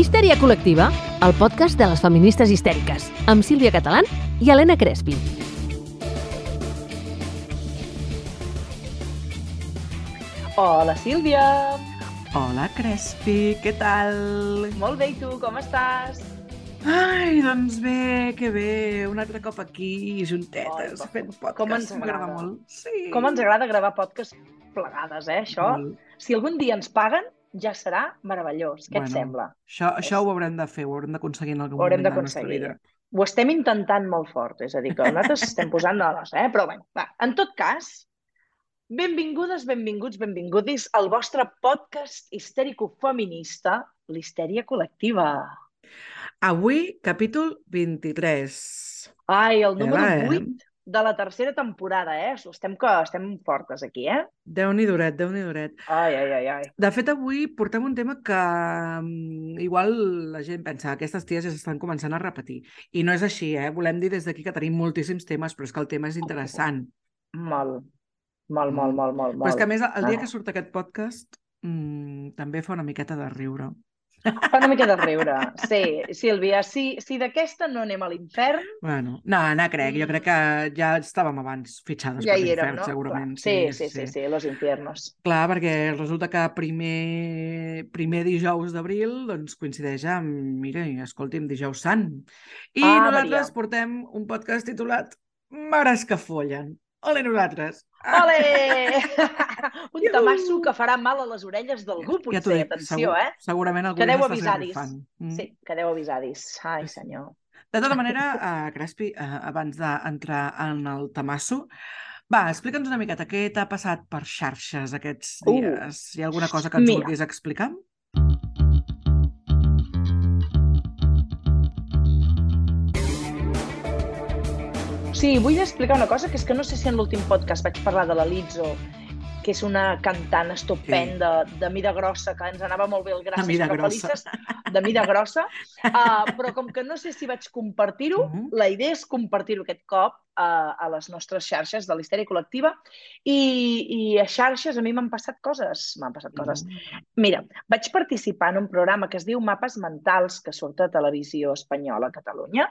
Histèria col·lectiva, el podcast de les feministes histèriques, amb Sílvia Catalán i Helena Crespi. Hola, Sílvia! Hola, Crespi, què tal? Molt bé, i tu, com estàs? Ai, doncs bé, que bé, un altre cop aquí, juntetes, va, fent podcast. com ens m'agrada agrada. molt. Sí. Com ens agrada gravar podcast plegades, eh, això? Molt. Si algun dia ens paguen, ja serà meravellós. Què et Bueno, sembla? Això, això ho haurem de fer, ho haurem d'aconseguir en algun Ho haurem moment de la nostra vida. Ho estem intentant molt fort, és a dir, que nosaltres estem posant de les, eh? Però bé, va, en tot cas, benvingudes, benvinguts, benvingudis al vostre podcast histèrico-feminista, l'histèria col·lectiva. Avui, capítol 23. Ai, el número Tela, eh? 8 de la tercera temporada, eh? Estem, que, estem fortes aquí, eh? Déu-n'hi duret, déu-n'hi duret. Ai, ai, ai, ai. De fet, avui portem un tema que mm, igual la gent pensa que aquestes ties ja s'estan començant a repetir. I no és així, eh? Volem dir des d'aquí que tenim moltíssims temes, però és que el tema és interessant. Molt, molt, molt, Mm. molt, molt, Però és que, a més, el dia Ah. que surt aquest podcast mm, també fa una miqueta de riure. Fa una mica de riure. Sí, Sílvia, si, si d'aquesta no anem a l'infern, Bueno, no, no crec. Jo crec que ja estàvem abans fitxades ja per l'infern, no? segurament. Clar. Sí, sí, sí, sí, los infiernos. Clar, perquè resulta que primer, primer dijous d'abril doncs, coincideix amb, mira, escolti'm, dijous sant. I Ah, nosaltres Maria. portem un podcast titulat Mares que follen. Ole nosaltres! Ole! Tamasso que farà mal a les orelles d'algú, Ja potser. dic, Atenció, segur, eh? segurament algú ja s'està avisadis. esgarrifant. Mm. Sí, quedeu avisadis. Ai, senyor. De tota manera, uh, Crespi, uh, abans d'entrar en el tamasso, va, explica'ns una miqueta què t'ha passat per xarxes aquests Uh, dies. Hi ha alguna cosa que ens mira. vulguis explicar? Sí, vull explicar una cosa, que és que no sé si en l'últim podcast vaig parlar de la Lizzo, que és una cantant estupenda, de mida grossa, que ens anava molt bé el gràcies mida però grossa. de mida grossa, uh, però com que no sé si vaig compartir-ho, Mhm. la idea és compartir-ho aquest cop uh, a les nostres xarxes de l'histèria col·lectiva i, i a xarxes a mi m'han passat coses, m'han passat coses. Mm. Mira, vaig participar en un programa que es diu Mapes Mentals, que surt a Televisió Espanyola a Catalunya,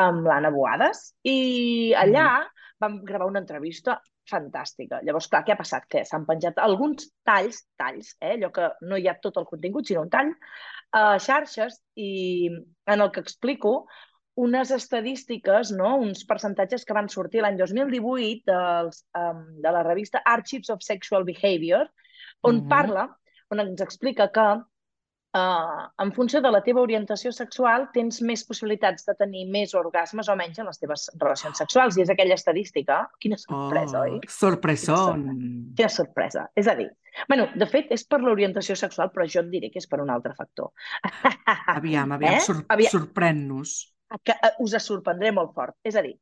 amb l'Anna Boades, i allà vam gravar una entrevista fantàstica. Llavors, clar, què ha passat? Que s'han penjat alguns talls, talls, eh? allò que no hi ha tot el contingut, sinó un tall, a xarxes i en el que explico unes estadístiques, no? uns percentatges que van sortir l'any 2018 dels, um, de la revista Archives of Sexual Behavior, on Mhm. parla, on ens explica que uh, en funció de la teva orientació sexual tens més possibilitats de tenir més orgasmes o menys en les teves relacions sexuals. I és aquella estadística. Quina sorpresa, oh, oi? Sorpresón! Quina sorpresa. És a dir, bueno, de fet, és per l'orientació sexual, però jo et diré que és per un altre factor. Aviam, aviam, Eh? sor Aviam. sorprèn-nos. que eh, us sorprendré molt fort. És a dir,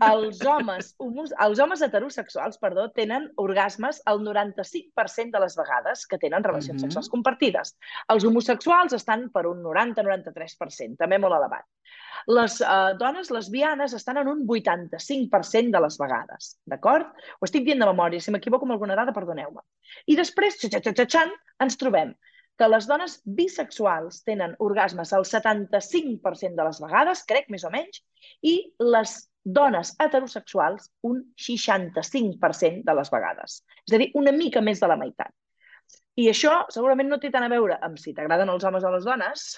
els homes, homos, els homes heterosexuals perdó, tenen orgasmes el 95% de les vegades que tenen relacions Mhm. sexuals compartides. Els homosexuals estan per un 90-93%, també molt elevat. Les eh, dones lesbianes estan en un 85% de les vegades, d'acord? Ho estic dient de memòria, si m'equivoco amb alguna dada, perdoneu-me. I després, xa-xa-xa-xa-xan, ens trobem que les dones bisexuals tenen orgasmes el 75% de les vegades, crec, més o menys, i les dones heterosexuals un 65% de les vegades. És a dir, una mica més de la meitat. I això segurament no té tant a veure amb si t'agraden els homes o les dones,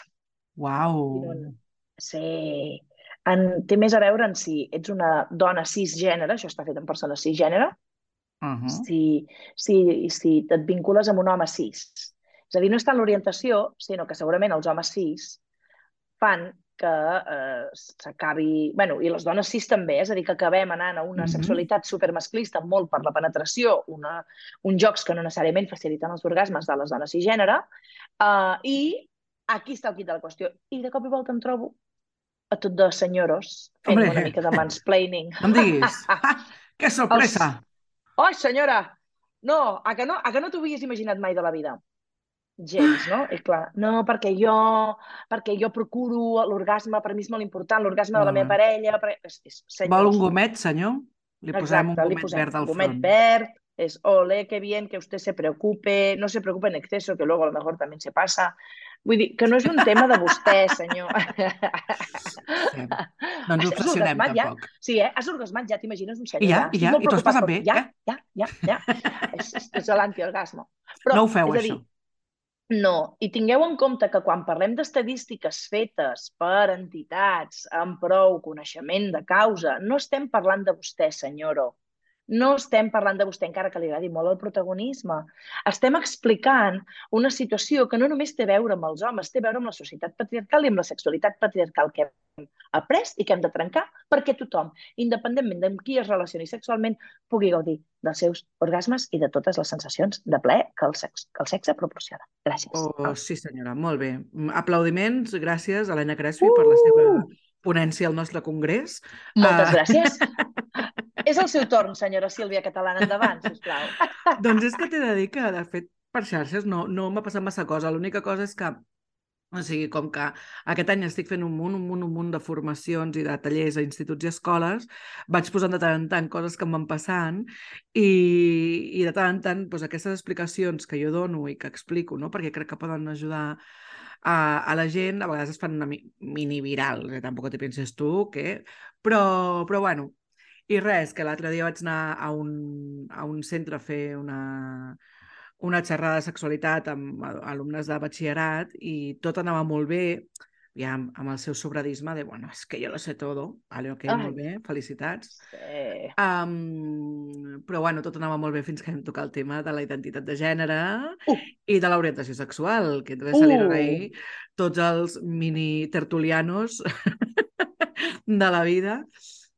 Uau! sinó- Sí. En, té més a veure en si ets una dona cisgènere, això està fet en persones cisgènere, Uh -huh. si, si, si et vincules amb un home cis. És a dir, no és tant l'orientació, sinó que segurament els homes cis fan que eh, s'acabi... bueno, i les dones cis també, és a dir, que acabem anant a una Mhm. sexualitat supermasclista molt per la penetració, una, uns jocs que no necessàriament faciliten els orgasmes de les dones cisgènere, eh, i aquí està el quid de la qüestió. I de cop i volta em trobo a tot de senyoros fent Hombre. una mica de mansplaining. No em diguis! que sorpresa! Ai, senyora! No, a que no, a que no t'ho havies imaginat mai de la vida? Gens, no? I clar, no, perquè jo, perquè jo procuro l'orgasme, per mi és molt important, l'orgasme de la meva Ah. parella... Per... És, és, Vol un gomet, senyor? Li posem un Exacte, li gomet posem verd al gomet front. verd, es, ole, qué bien que usted se preocupe, no se preocupe en exceso, que luego a lo mejor también se pasa. Vull dir, que no és un tema de vostè, senyor. Sí. No ens obsessionem, orgasmat ja? tampoc. Sí, eh? Has orgasmat ja, t'imagines un senyor? I ja, ja? i ja, Molt i t'ho has passat bé, Ja, eh? ja, ja, ja. és, és, és l'antiorgasme. Però, No ho feu, és a dir, això. No, i tingueu en compte que quan parlem d'estadístiques fetes per entitats amb prou coneixement de causa, no estem parlant de vostè, senyoro. No estem parlant de vostè, encara que li agradi molt el protagonisme. Estem explicant una situació que no només té a veure amb els homes, té a veure amb la societat patriarcal i amb la sexualitat patriarcal que hem après i que hem de trencar perquè tothom, independentment de qui es relacioni sexualment, pugui gaudir dels seus orgasmes i de totes les sensacions de plaer que el sexe, que el sexe proporciona. Gràcies. Oh, sí, senyora, molt bé. Mm, Aplaudiments, gràcies a Helena Crespi per la seva Uh! ponència al nostre congrés. Moltes Ah. gràcies. És el seu torn, senyora Sílvia Catalana. Endavant, sisplau. Doncs és que t'he de dir que, de fet, per xarxes no, no m'ha passat massa cosa. L'única cosa és que, o sigui, com que aquest any estic fent un munt, un munt, un munt de formacions i de tallers a instituts i escoles, vaig posant de tant en tant coses que em van passant i, i de tant en tant doncs, aquestes explicacions que jo dono i que explico, no? perquè crec que poden ajudar a, a la gent, a vegades es fan una mi- mini viral, eh? tampoc te penses tu, què? Però, però bueno, i res, que l'altre dia vaig anar a un, a un centre a fer una, una xerrada de sexualitat amb alumnes de batxillerat i tot anava molt bé, ja amb, amb el seu sobradisme de, bueno, és que jo lo sé todo, vale, ok, Ai. molt bé, felicitats. Sí. Um, però bueno, tot anava molt bé fins que vam tocar el tema de la identitat de gènere Uh. i de l'orientació sexual, que entonces salieron Uh. ahí tots els mini tertulianos de la vida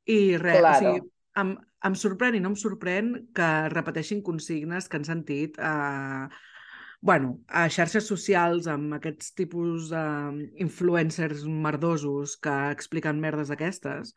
i res, Claro. o sigui, em, em sorprèn i no em sorprèn que repeteixin consignes que han sentit a, bueno, a xarxes socials amb aquests tipus d'influencers merdosos que expliquen merdes d'aquestes.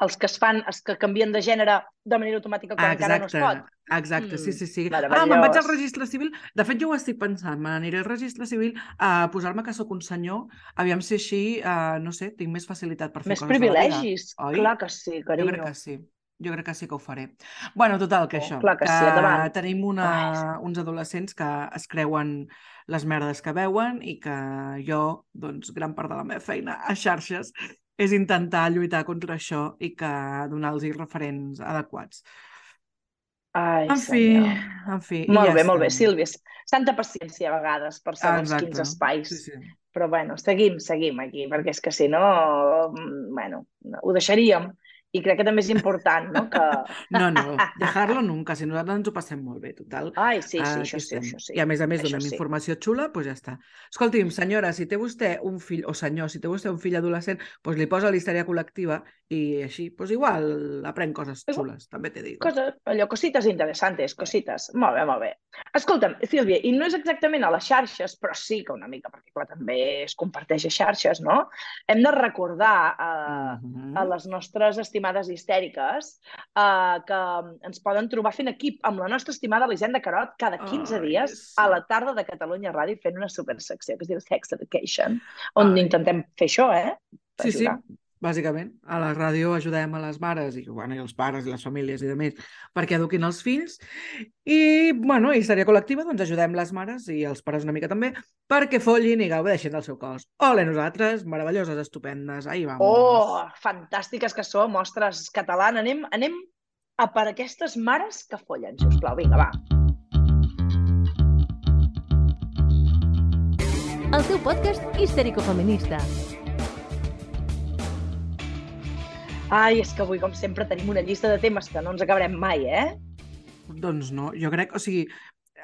Els que es fan, els que canvien de gènere de manera automàtica quan encara no es pot. exacte, sí, Mm, sí, sí. meravellós. Ah, me'n vaig al registre civil. De fet, jo ho estic pensant, me n'aniré al registre civil a posar-me que sóc un senyor, aviam si així, uh, no sé, tinc més facilitat per fer Més coses de la vida. privilegis. oi? Clar que sí, Jo carinyo. crec que sí. Jo crec que sí que ho faré. Bueno, total, que Oh, això, clar que sí, endavant. tenim una, uns adolescents que es creuen les merdes que veuen i que jo, doncs, gran part de la meva feina a xarxes és intentar lluitar contra això i que donar-los referents adequats. Ai, En fi, senyor. en fi. Molt ja bé, molt bé. Sílvia. Santa paciència a vegades per segons Exacte. quins espais. Sí, sí. Però bueno, seguim, seguim aquí, perquè és que si no, mm, bueno, ho deixaríem. I crec que també és important, no? Que... No, no, dejar-lo nunca, si nosaltres ens ho passem molt bé, total. Ai, sí, sí, Ah, això sí, això sí. I a més a més Això donem sí. informació xula, doncs ja està. Escolti'm, senyora, si té vostè un fill, o senyor, si té vostè un fill adolescent, doncs li posa l'histèria col·lectiva i així, doncs igual aprèn coses xules, també te digo. Coses, allò, cosites interessantes, cosites. Molt bé, molt bé. Escolta'm, Sílvia, i no és exactament a les xarxes, però sí que una mica, perquè clar, també es comparteix a xarxes, no? Hem de recordar eh, Mhm. a les nostres estimades histèriques eh, que ens poden trobar fent equip amb la nostra estimada Elisenda Carot cada 15 Ai, dies sí. a la tarda de Catalunya Ràdio fent una supersecció que es diu Sex Education, on Ai. intentem fer això, eh? Sí, sí, Ajudar. Bàsicament. A la ràdio ajudem a les mares i, bueno, i els pares i les famílies i de més perquè eduquin els fills. I, bueno, i sèrie col·lectiva, doncs ajudem les mares i els pares una mica també perquè follin i gaudeixin del seu cos. Ole, nosaltres, meravelloses, estupendes, ahí vamos. Oh, fantàstiques que som, ostres, catalana. Anem, anem a per aquestes mares que follen, sisplau. Vinga, va. El teu podcast histèrico-feminista. Ai, és que avui, com sempre, tenim una llista de temes que no ens acabarem mai, eh? Doncs no, jo crec, o sigui,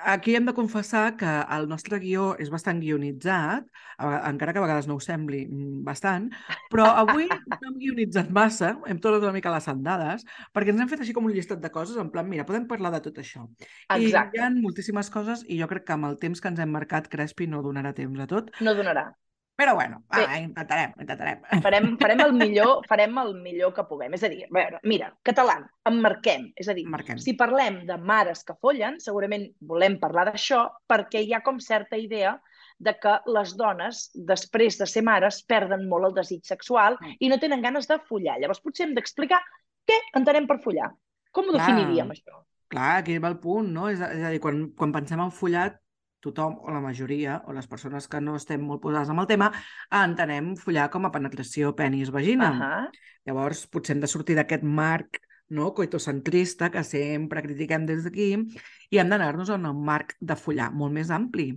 aquí hem de confessar que el nostre guió és bastant guionitzat, a encara que a vegades no ho sembli mm, bastant, però avui no hem guionitzat massa, hem tot una mica les sandades, perquè ens hem fet així com un llistat de coses, en plan, mira, podem parlar de tot això. Exacte. I hi ha moltíssimes coses i jo crec que amb el temps que ens hem marcat, Crespi no donarà temps a tot, No donarà. Però bueno, Bé. va, intentarem, intentarem. Farem, farem, el millor, farem el millor que puguem. És a dir, a veure, mira, català, emmarquem. És a dir, Marquem. si parlem de mares que follen, segurament volem parlar d'això perquè hi ha com certa idea de que les dones, després de ser mares, perden molt el desig sexual Mm. i no tenen ganes de follar. Llavors potser hem d'explicar què entenem per follar. Com ho Clar. definiríem, això? clar, aquí va el punt, no? És a, és a dir, quan, quan pensem en follat, tothom, o la majoria, o les persones que no estem molt posades amb el tema, entenem follar com a penetració penis-vagina. Uh -huh. Llavors, potser hem de sortir d'aquest marc no, coitocentrista que sempre critiquem des d'aquí i hem d'anar-nos a un marc de follar molt més ampli.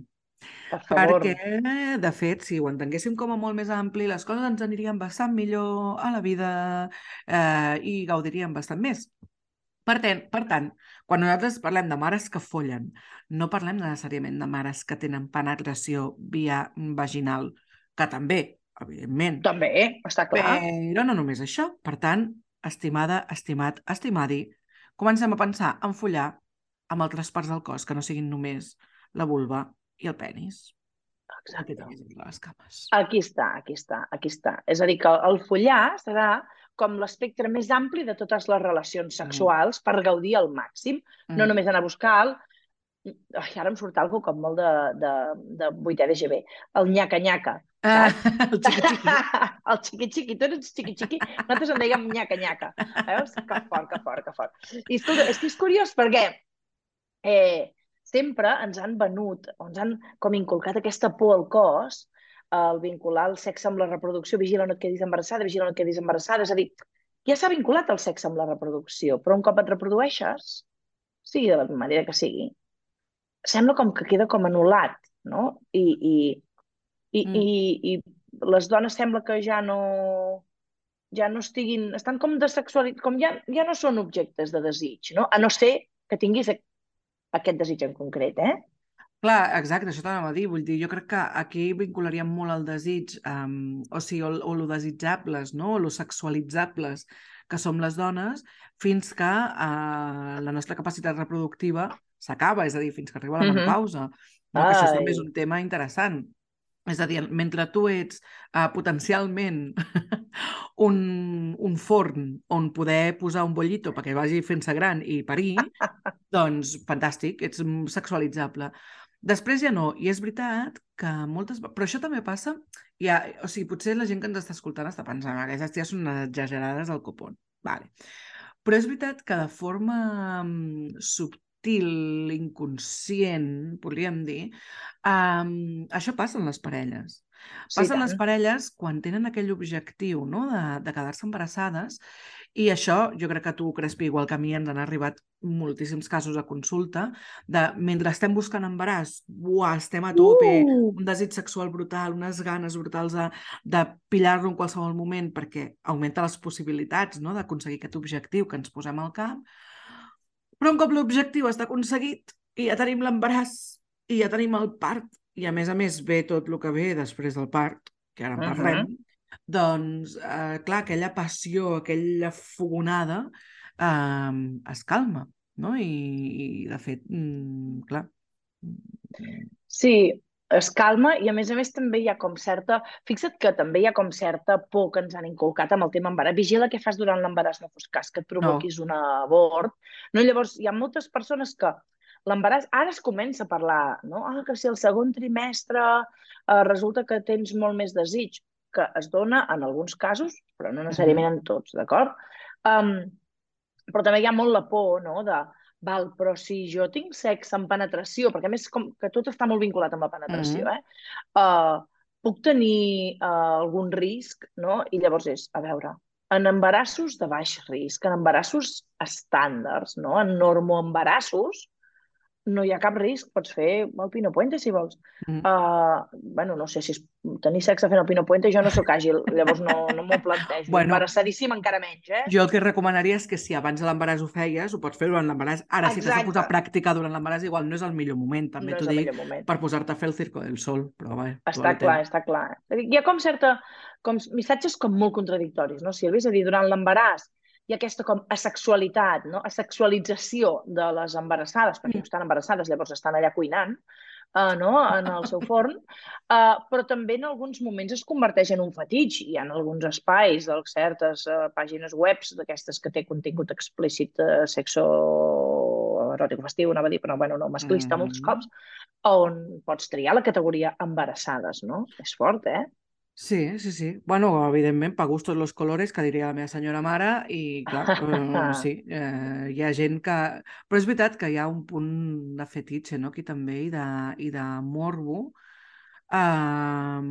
Per favor. Perquè, de fet, si ho entenguéssim com a molt més ampli, les coses ens anirien bastant millor a la vida eh, i gaudiríem bastant més. Per tant, per tant, quan nosaltres parlem de mares que follen, no parlem necessàriament de mares que tenen penetració via vaginal, que també, evidentment, També, està clar. però no només això. Per tant, estimada, estimat, estimadi, comencem a pensar en follar amb altres parts del cos que no siguin només la vulva i el penis. Exacte. Les cames. Aquí està, aquí està, aquí està. És a dir, que el follar serà com l'espectre més ampli de totes les relacions sexuals mm. per gaudir al màxim. Mm. No només anar a buscar el... Ai, ara em surt algo com molt de, de, de 8è DGB. El nyaca-nyaca. Ah, el xiqui-xiqui. el xiqui-xiqui, tu eres xiqui-xiqui. Nosaltres en dèiem nyaca-nyaca. Veus? Que fort, que fort, que fort. I escolta, és que és curiós perquè eh, sempre ens han venut, o ens han com inculcat aquesta por al cos, el vincular el sexe amb la reproducció, vigila no et quedis embarassada, vigila no et quedis embarassada, és a dir, ja s'ha vinculat el sexe amb la reproducció, però un cop et reprodueixes, sigui de la manera que sigui, sembla com que queda com anul·lat, no? I, i, i, Mm. i, i les dones sembla que ja no ja no estiguin, estan com de sexualitat, com ja, ja no són objectes de desig, no? A no ser que tinguis aquest desig en concret, eh? Clar, exacte, això t'anava a dir. Vull dir, jo crec que aquí vincularíem molt el desig, um, o sigui, o, o lo desitjables, no? o lo sexualitzables que som les dones, fins que uh, la nostra capacitat reproductiva s'acaba, és a dir, fins que arriba la menopausa. No? Que això també és un tema interessant. És a dir, mentre tu ets uh, potencialment un, un forn on poder posar un bollito perquè vagi fent-se gran i parir, doncs fantàstic, ets mm, sexualitzable. Després ja no, i és veritat que moltes... Però això també passa, ja, o sigui, potser la gent que ens està escoltant està pensant que aquestes ties són unes exagerades al copón. Vale. Però és veritat que de forma mm, subtil, inconscient, podríem dir, um, això passa en les parelles. Sí, Passen les parelles quan tenen aquell objectiu no? de, de quedar-se embarassades i això, jo crec que tu, Crespi, igual que a mi, ens han arribat moltíssims casos a consulta de mentre estem buscant embaràs, buah, estem a tope, Uh! un desig sexual brutal, unes ganes brutals de, de pillar-lo en qualsevol moment perquè augmenta les possibilitats no? d'aconseguir aquest objectiu que ens posem al cap. Però un cop l'objectiu està aconseguit i ja tenim l'embaràs i ja tenim el part i a més a més ve tot el que ve després del part, que ara en parlem, doncs, eh, clar, aquella passió, aquella fogonada eh, es calma, no? I, i de fet, mm, clar... Sí, es calma i a més a més també hi ha com certa... Fixa't que també hi ha com certa por que ens han inculcat amb el tema embaràs. Vigila què fas durant l'embaràs, no fos cas que et provoquis un abort. No? Llavors, hi ha moltes persones que l'embaràs ara es comença a parlar, no? Ah, que si el segon trimestre eh, resulta que tens molt més desig, que es dona en alguns casos, però no necessàriament en tots, d'acord? Um, però també hi ha molt la por, no?, de val, però si jo tinc sexe amb penetració, perquè a més com que tot està molt vinculat amb la penetració, Mhm. eh? Uh, puc tenir uh, algun risc, no? I llavors és, a veure, en embarassos de baix risc, en embarassos estàndards, no? En normoembarassos, no hi ha cap risc, pots fer el pino puente si vols. Mm. Uh, bueno, no sé si és tenir sexe fent el pino puente, jo no sóc àgil, llavors no, no m'ho plantejo. Bueno. Embarassadíssim encara menys, eh? Jo el que recomanaria és que si abans de l'embaràs ho feies, ho pots fer durant l'embaràs. Ara, si t'has de Exacte. posar a practicar durant l'embaràs, igual no és el millor moment, també no t'ho dic, per posar-te a fer el circo del sol, però bé. Està clar, està clar. Hi ha com certa, com missatges com molt contradictoris, no, Sílvia? És a dir, durant l'embaràs hi ha aquesta com asexualitat, no? asexualització de les embarassades, perquè Mm. no estan embarassades, llavors estan allà cuinant, uh, no? en el seu forn, uh, però també en alguns moments es converteix en un fetitx. Hi ha alguns espais de certes uh, pàgines webs d'aquestes que té contingut explícit uh, sexo eròtic festiu, anava a dir, però bueno, no, masclista Mhm. molts cops, on pots triar la categoria embarassades, no? És fort, eh? Sí, sí, sí. Bueno, evidentment, pa gustos los colores, que diria la meva senyora mare, i clar, eh, sí, eh, hi ha gent que... Però és veritat que hi ha un punt de fetitxe, no?, aquí també, i de, i de morbo, eh,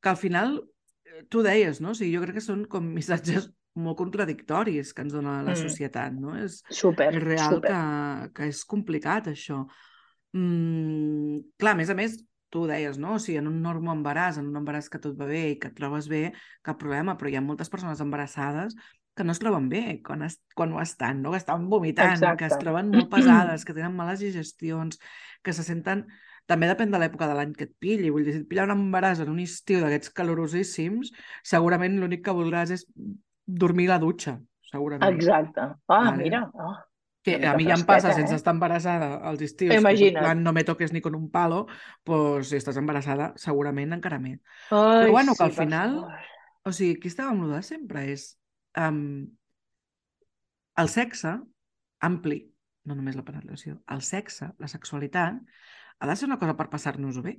que al final, eh, tu deies, no? O sigui, jo crec que són com missatges molt contradictoris que ens dona la Mm. societat, no? És, Super, és real super. que, que és complicat, això. Mm, clar, a més a més, tu ho deies, no? O sigui, en un normal embaràs, en un embaràs que tot va bé i que et trobes bé, cap problema, però hi ha moltes persones embarassades que no es troben bé quan, es, quan ho estan, no? que estan vomitant, Exacte. que es troben molt pesades, que tenen males digestions, que se senten... També depèn de l'època de l'any que et pilli. Vull dir, si et pilla un embaràs en un estiu d'aquests calorosíssims, segurament l'únic que voldràs és dormir a la dutxa, segurament. Exacte. Ah, Vale. mira. Oh. Que a mi ja em passa sense eh? estar embarassada als estius. que Imagina't. plan, no me toques ni con un palo, pues si estàs embarassada segurament encara més. Ai, bueno, que sí, al per final-. O sigui, aquí estàvem lo de sempre, és um, el sexe ampli, no només la penetració, el sexe, la sexualitat, ha de ser una cosa per passar-nos-ho bé.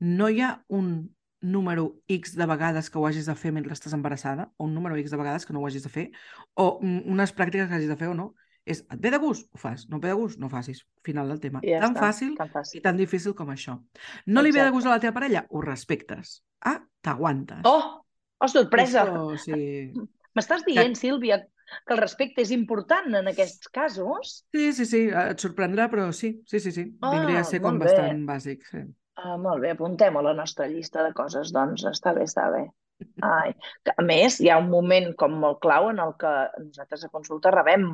No hi ha un número X de vegades que ho hagis de fer mentre estàs embarassada, o un número X de vegades que no ho hagis de fer, o unes pràctiques que hagis de fer o no. És, et ve de gust? Ho fas. No et ve de gust? No ho facis. Final del tema. I ja tan està, fàcil tan i fàcil. tan difícil com això. No li ve de Exacte. gust a la teva parella? Ho respectes. Ah, t'aguantes. Oh, oh, sorpresa! Això, sigui... M'estàs dient, Sílvia, que el respecte és important en aquests casos? Sí, sí, sí, et sorprendrà, però sí, sí, sí, sí. Vindria Ah, a ser com bé. bastant bàsic, sí. Ah, molt bé, apuntem a la nostra llista de coses, doncs està bé, està bé. Ai. que, A més, hi ha un moment com molt clau en el que nosaltres a consulta rebem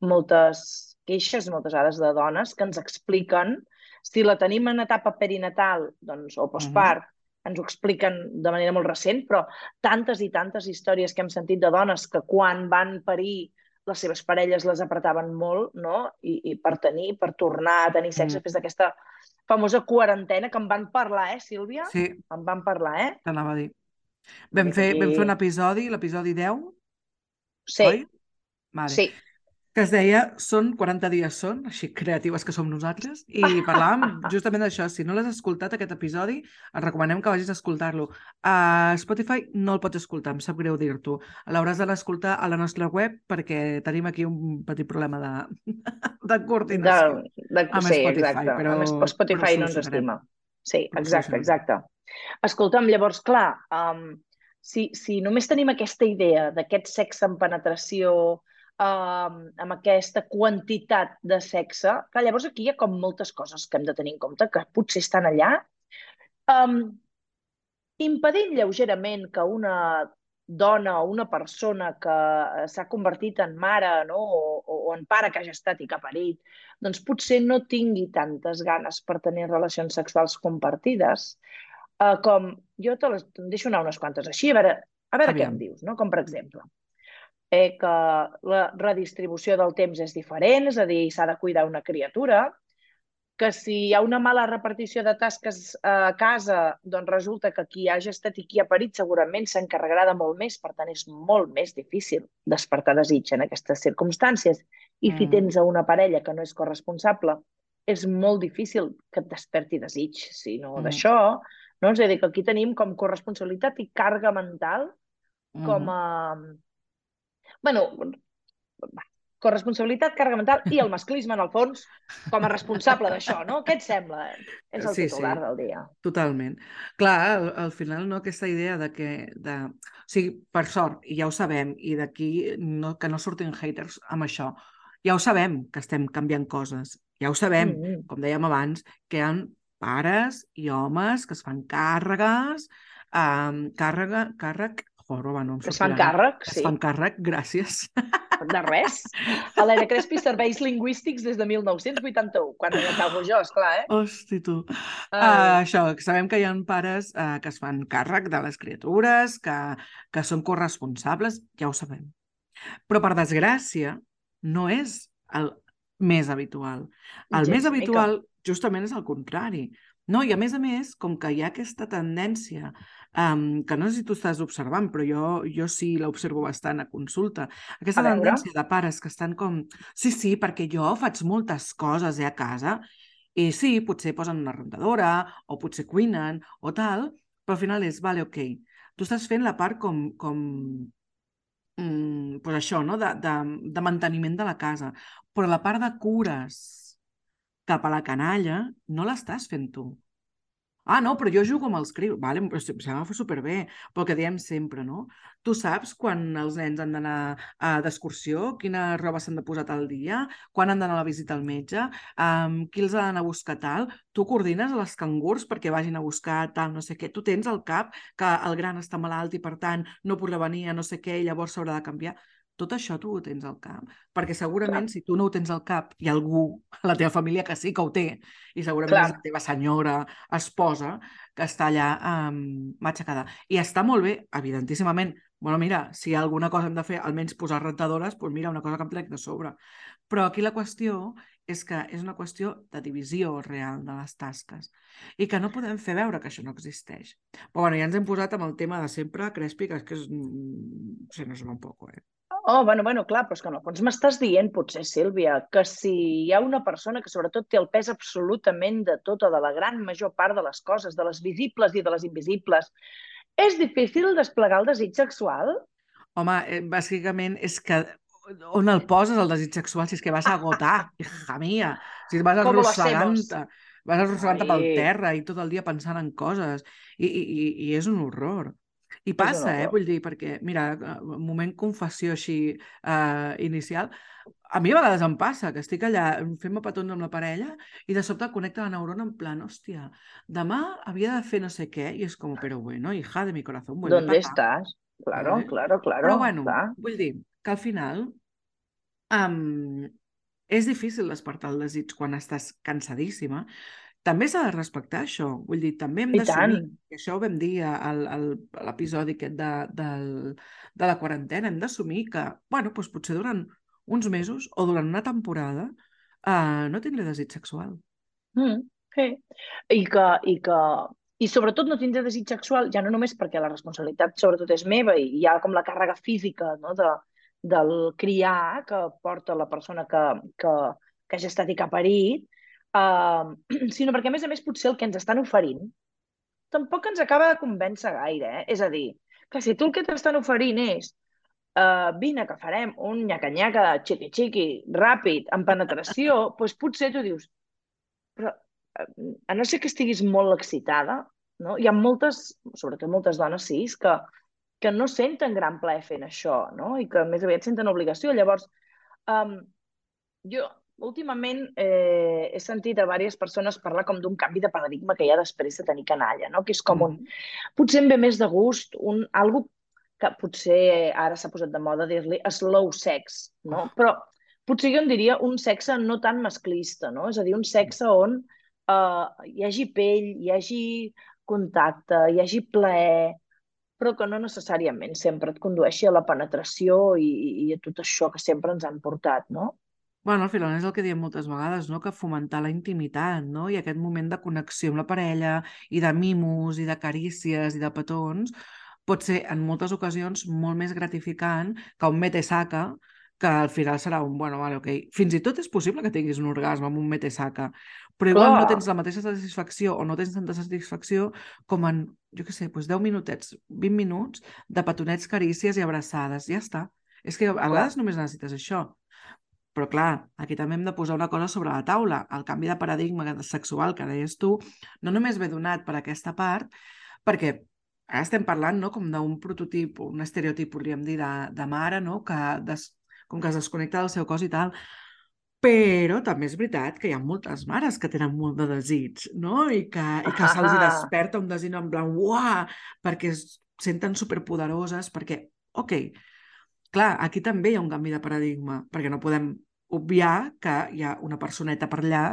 moltes queixes, moltes dades de dones que ens expliquen, si la tenim en etapa perinatal doncs, o postpart, ens ho expliquen de manera molt recent, però tantes i tantes històries que hem sentit de dones que quan van parir les seves parelles les apretaven molt, no? I, i per tenir, per tornar a tenir sexe Mm. després d'aquesta famosa quarantena que en van parlar, eh, Sílvia? Sí, En van parlar, eh? t'anava a dir. Vam fer, vam aquí- fer un episodi, l'episodi 10, Sí, oi? Vale. sí. Que es deia Són 40 dies són, així creatives que som nosaltres, i parlàvem justament d'això. Si no l'has escoltat, aquest episodi, et recomanem que vagis a escoltar-lo. A Spotify no el pots escoltar, em sap greu dir-t'ho. L'hauràs d'anar a escoltar a la nostra web perquè tenim aquí un petit problema de, de coordinació. De, de, Amb sí, Spotify, exacte. però- Amb Sp- Spotify però no ens estima. Sí, exacte, exacte. Escolta'm, llavors, clar, um, si, si només tenim aquesta idea d'aquest sexe en penetració, um, amb aquesta quantitat de sexe, clar, llavors aquí hi ha com moltes coses que hem de tenir en compte, que potser estan allà, um, impedint lleugerament que una dona o una persona que eh, s'ha convertit en mare no? o, o en pare que ha gestat i que ha parit, doncs potser no tingui tantes ganes per tenir relacions sexuals compartides eh, com... Jo te les deixo anar unes quantes així, a veure, a veure què em dius, no? Com per exemple, eh, que la redistribució del temps és diferent, és a dir, s'ha de cuidar una criatura, que si hi ha una mala repartició de tasques a casa, doncs resulta que qui ha gestat i qui ha parit segurament s'encarregarà de molt més, per tant és molt més difícil despertar desig en aquestes circumstàncies. I si Mm. tens a una parella que no és corresponsable, és molt difícil que et desperti desig, si no Mm. d'això. No? És a dir, que aquí tenim com corresponsabilitat i càrrega mental com a... bueno, corresponsabilitat, càrrega mental i el masclisme, en el fons, com a responsable d'això, no? Què et sembla? És el Sí, titular sí. del dia. Totalment. Clar, al, al final, no, aquesta idea de que... De... O sigui, per sort, i ja ho sabem, i d'aquí no, que no surtin haters amb això, ja ho sabem que estem canviant coses. Ja ho sabem, Mm, mm. com dèiem abans, que hi ha pares i homes que es fan càrregues, um, càrrega, càrrec... Joroba, no em Que es fan càrrec, Es sí, fan càrrec, gràcies. de res. Helena Crespi, Serveis Lingüístics des de 1981, quan acabo jo, esclar, eh? Hosti, tu. Ai. Uh, això, que sabem que hi ha pares uh, que es fan càrrec de les criatures, que, que són corresponsables, ja ho sabem. Però, per desgràcia, no és el més habitual. El Gens més ni mica. Justament és el contrari. No? I a més a més, com que hi ha aquesta tendència, um, que no sé si tu estàs observant, però jo, jo sí l'observo bastant a consulta, aquesta A tendència de pares que estan com sí, sí, perquè jo faig moltes coses eh, a casa, i sí, potser posen una rentadora, o potser cuinen, o tal, però al final és, vale, ok, tu estàs fent la part com, com mm, pues això, no? de, de, de manteniment de la casa, però la part de cures cap a la canalla no l'estàs fent tu. Ah, no, però jo jugo amb els crios. Vale, em sembla superbé, però que diem sempre, no? Tu saps quan els nens han d'anar d'excursió, quina roba s'han de posar tal dia, quan han d'anar a la visita al metge, um, qui els ha d'anar a buscar tal. Tu coordines les cangurs perquè vagin a buscar tal, no sé què. Tu tens al cap que el gran està malalt i, per tant, no podrà venir a no sé què i llavors s'haurà de canviar. Tot això tu ho tens al cap. Perquè segurament, Clar. si tu no ho tens al cap, hi ha algú a la teva família que sí que ho té, i segurament Clar. és la teva senyora, esposa, que està allà um, matxacada. I està molt bé, evidentíssimament. Bueno, mira, si hi ha alguna cosa hem de fer, almenys posar rentadores, doncs mira, una cosa que em plec de sobre. Però aquí la qüestió és que és una qüestió de divisió real de les tasques i que no podem fer veure que això no existeix. Però bueno, ja ens hem posat amb el tema de sempre, Crespi, que és que és... Mm, se nos va un poc, eh? Oh, bueno, bueno, clar, però és que en el fons m'estàs dient, potser, Sílvia, que si hi ha una persona que sobretot té el pes absolutament de tota, de la gran major part de les coses, de les visibles i de les invisibles, és difícil desplegar el desig sexual? Home, eh, bàsicament és que on el poses, el desig sexual, si és que vas a agotar, hija mia, si vas arrossegant-te, vas arrossegant-te pel terra i tot el dia pensant en coses, i, i, i és un horror. I passa, eh? Vull dir, perquè, mira, un moment confessió així uh, inicial, a mi a vegades em passa que estic allà fent-me petons amb la parella i de sobte connecta la neurona en plan, hòstia, demà havia de fer no sé què i és com, però bueno, hija de mi corazón, vuelve ¿Dónde estás? Claro, eh? claro, claro. Però bueno, clar. vull dir que al final um, és difícil despertar el desig quan estàs cansadíssima, també s'ha de respectar això. Vull dir, també hem d'assumir, i això ho vam dir a l'episodi aquest de, de, de la quarantena, hem d'assumir que, bueno, doncs potser durant uns mesos o durant una temporada eh, no tindré desig sexual. Mm, sí. I que, i que i sobretot no tindré desig sexual, ja no només perquè la responsabilitat sobretot és meva i hi ha com la càrrega física no, de, del criar que porta la persona que, que, que ha gestat i que ha parit, uh, sinó perquè, a més a més, potser el que ens estan oferint tampoc ens acaba de convèncer gaire. Eh? És a dir, que si tu el que t'estan oferint és uh, vine que farem un nyaca-nyaca de xiqui-xiqui ràpid, amb penetració, doncs potser tu dius, però a no ser que estiguis molt excitada, no? hi ha moltes, sobretot moltes dones cis, que, que no senten gran plaer fent això, no? i que més aviat senten obligació. Llavors, um, jo últimament eh, he sentit a diverses persones parlar com d'un canvi de paradigma que hi ha després de tenir canalla, no? que és com un... Mm. Potser em ve més de gust un, algo que potser ara s'ha posat de moda dir-li slow sex, no? Oh. però potser jo en diria un sexe no tan masclista, no? és a dir, un sexe on eh, hi hagi pell, hi hagi contacte, hi hagi plaer, però que no necessàriament sempre et condueixi a la penetració i, i a tot això que sempre ens han portat, no? Bueno, al final és el que diem moltes vegades, no? que fomentar la intimitat no? i aquest moment de connexió amb la parella i de mimos i de carícies i de petons pot ser en moltes ocasions molt més gratificant que un mete-saca que al final serà un, bueno, vale, ok. Fins i tot és possible que tinguis un orgasme amb un mete-saca, però igual oh. no tens la mateixa satisfacció o no tens tanta satisfacció com en, jo què sé, doncs 10 minutets, 20 minuts de petonets, carícies i abraçades. Ja està. És que a vegades només necessites això. Però clar, aquí també hem de posar una cosa sobre la taula. El canvi de paradigma sexual que deies tu no només ve donat per aquesta part, perquè ara estem parlant no, com d'un prototip, un estereotip, podríem dir, de, de mare, no? que des, com que es desconnecta del seu cos i tal, però també és veritat que hi ha moltes mares que tenen molt de desig, no? I que, i que se'ls desperta un desig en blanc, uah, perquè es senten superpoderoses, perquè, ok, clar, aquí també hi ha un canvi de paradigma, perquè no podem obviar que hi ha una personeta per allà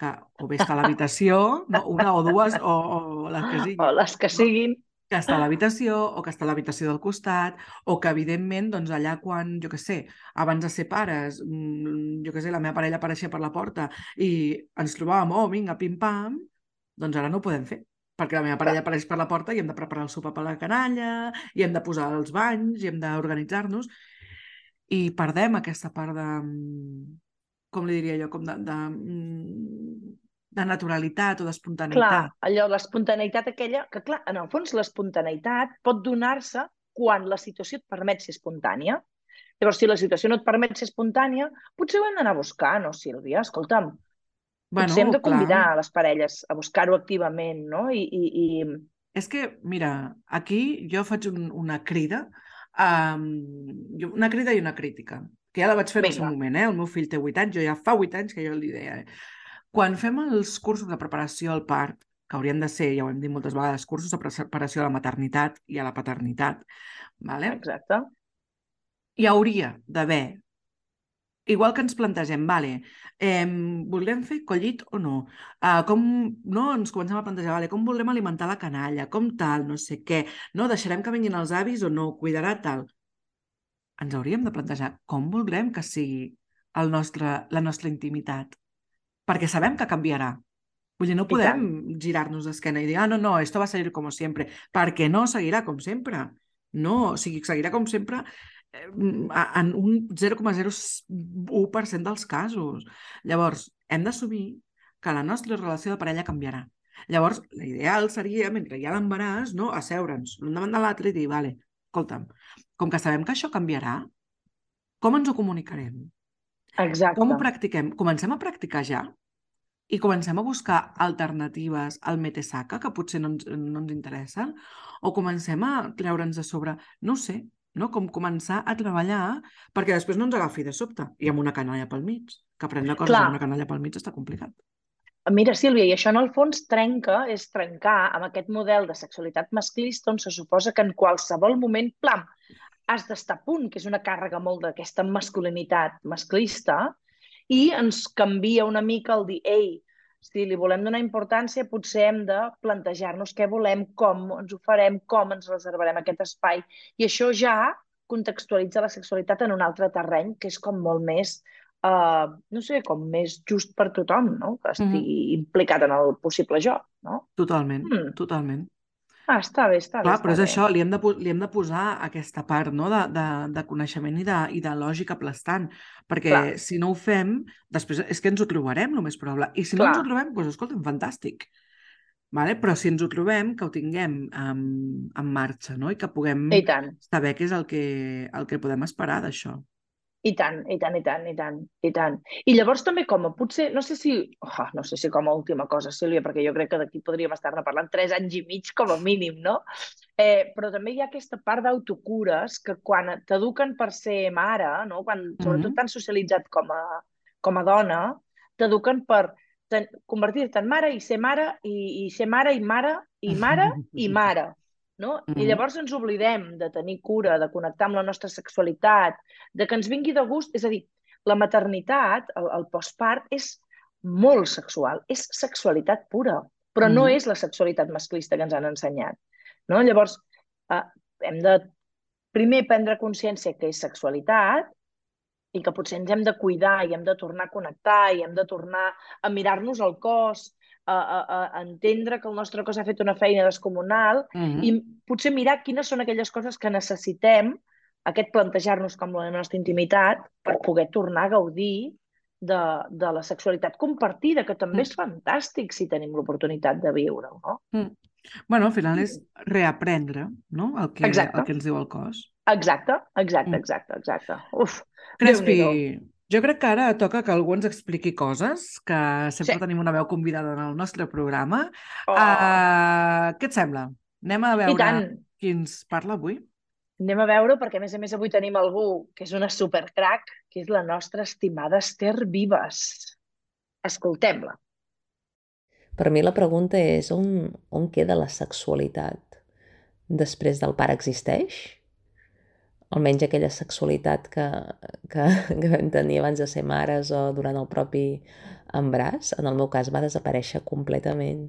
que o bé està a l'habitació, no? una o dues, o, o les que siguin. O les que siguin. Que està a l'habitació, o que està a l'habitació del costat, o que, evidentment, doncs, allà quan, jo que sé, abans de ser pares, mm, jo que sé, la meva parella apareixia per la porta i ens trobàvem, oh, vinga, pim-pam, doncs ara no ho podem fer perquè la meva parella apareix per la porta i hem de preparar el sopar per la canalla, i hem de posar els banys, i hem d'organitzar-nos, i perdem aquesta part de, mm, com li diria jo, com de, de, mm, de naturalitat o Clar, d'espontaneïtat. allò, l'espontaneïtat aquella, que clar, en el fons l'espontaneïtat pot donar-se quan la situació et permet ser espontània. Llavors, si la situació no et permet ser espontània, potser ho hem d'anar a buscar, no, Sílvia? Escolta'm, potser hem de clar. convidar a les parelles a buscar-ho activament, no? I, i, i... És que, mira, aquí jo faig un, una crida, um, una crida i una crítica, que ja la vaig fer en el seu Vinga. moment, eh? El meu fill té 8 anys, jo ja fa 8 anys que jo li deia, eh? Quan fem els cursos de preparació al part, que haurien de ser, ja ho hem dit moltes vegades, cursos de preparació a la maternitat i a la paternitat, vale? Exacte. hi hauria d'haver, igual que ens plantegem, vale, eh, volem fer collit o no? Uh, com no, ens comencem a plantejar, vale, com volem alimentar la canalla, com tal, no sé què, no, deixarem que vinguin els avis o no, cuidarà tal. Ens hauríem de plantejar com volem que sigui el nostre, la nostra intimitat, perquè sabem que canviarà. Vull dir, no podem girar-nos d'esquena i dir, ah, no, no, esto va a seguir como siempre, perquè no seguirà com sempre. No, o sigui, seguirà com sempre en un 0,01% dels casos. Llavors, hem d'assumir que la nostra relació de parella canviarà. Llavors, l'ideal seria, mentre hi ha l'embaràs, no, asseure'ns l'un davant de l'altre i dir, vale, escolta'm, com que sabem que això canviarà, com ens ho comunicarem? Exacte. Com ho practiquem? Comencem a practicar ja? I comencem a buscar alternatives al metesaca, que potser no ens, no ens interessen? O comencem a treure'ns de sobre, no sé, no? com començar a treballar perquè després no ens agafi de sobte i amb una canalla pel mig. Que prendre coses Clar. amb una canalla pel mig està complicat. Mira, Sílvia, i això en el fons trenca, és trencar amb aquest model de sexualitat masclista on se suposa que en qualsevol moment, plam, has d'estar a punt, que és una càrrega molt d'aquesta masculinitat masclista, i ens canvia una mica el dir, ei, si li volem donar importància, potser hem de plantejar-nos què volem, com ens ho farem, com ens reservarem aquest espai. I això ja contextualitza la sexualitat en un altre terreny, que és com molt més uh, no sé, com més just per tothom, no? Que estigui implicat en el possible joc, no? Totalment, Mm. totalment. Ah, està bé, està Clar, bé. però és està bé. això, li hem de, li hem de posar aquesta part no? de, de, de coneixement i de, i de lògica aplastant, perquè Clar. si no ho fem, després és que ens ho trobarem, el més probable. I si no ens Clar. ho trobem, doncs escolta'm, fantàstic. Vale? Però si ens ho trobem, que ho tinguem um, en marxa, no? I que puguem I tant, saber què és el que, el que podem esperar d'això. I tant, i tant, i tant, i tant, i tant. I llavors també com a potser, no sé si, oh, no sé si com a última cosa, Sílvia, perquè jo crec que d'aquí podríem estar-ne parlant tres anys i mig com a mínim, no? Eh, però també hi ha aquesta part d'autocures que quan t'eduquen per ser mare, no? quan sobretot Mhm. t'han socialitzat com a, com a dona, t'eduquen per convertir-te en mare i ser mare i, i ser mare i mare i mare i mare. No? I Mhm. llavors ens oblidem de tenir cura, de connectar amb la nostra sexualitat, de que ens vingui de gust. És a dir, la maternitat, el, el postpart, és molt sexual, és sexualitat pura, però no Mhm. és la sexualitat masclista que ens han ensenyat. No? Llavors, eh, hem de primer prendre consciència que és sexualitat i que potser ens hem de cuidar i hem de tornar a connectar i hem de tornar a mirar-nos el cos, a, a, a entendre que el nostre cos ha fet una feina descomunal Mhm. i potser mirar quines són aquelles coses que necessitem, aquest plantejar-nos com la nostra intimitat, per poder tornar a gaudir de, de la sexualitat compartida, que també Mm. és fantàstic si tenim l'oportunitat de viure-ho, no? Mm. Bueno, al final és reaprendre no? el, que, Exacte. el que ens diu el cos. Exacte, exacte, Mm. exacte, exacte. Uf, Crespi. Jo crec que ara toca que algú ens expliqui coses, que sempre Sí. tenim una veu convidada en el nostre programa. Oh, Uh, què et sembla? Anem a veure qui ens parla avui? Anem a veure, perquè a més a més avui tenim algú que és una supercrac, que és la nostra estimada Esther Vives. Escoltem-la. Per mi la pregunta és on, on queda la sexualitat després del pare existeix? Almenys aquella sexualitat que, que, que vam tenir abans de ser mares o durant el propi embràs, en el meu cas va desaparèixer completament.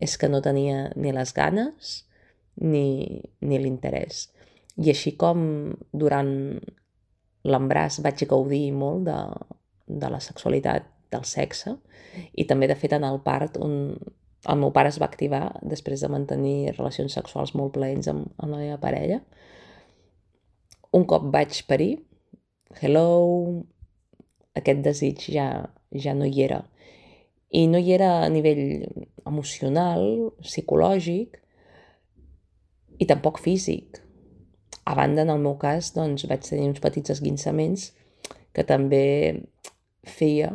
És que no tenia ni les ganes ni, ni l'interès. I així com durant l'embràs vaig gaudir molt de, de la sexualitat, del sexe, i també, de fet, en el part, on el meu pare es va activar després de mantenir relacions sexuals molt plaents amb, amb la meva parella. Un cop vaig parir, hello, aquest desig ja, ja no hi era. I no hi era a nivell emocional, psicològic i tampoc físic. A banda, en el meu cas, doncs, vaig tenir uns petits esguinçaments que també feia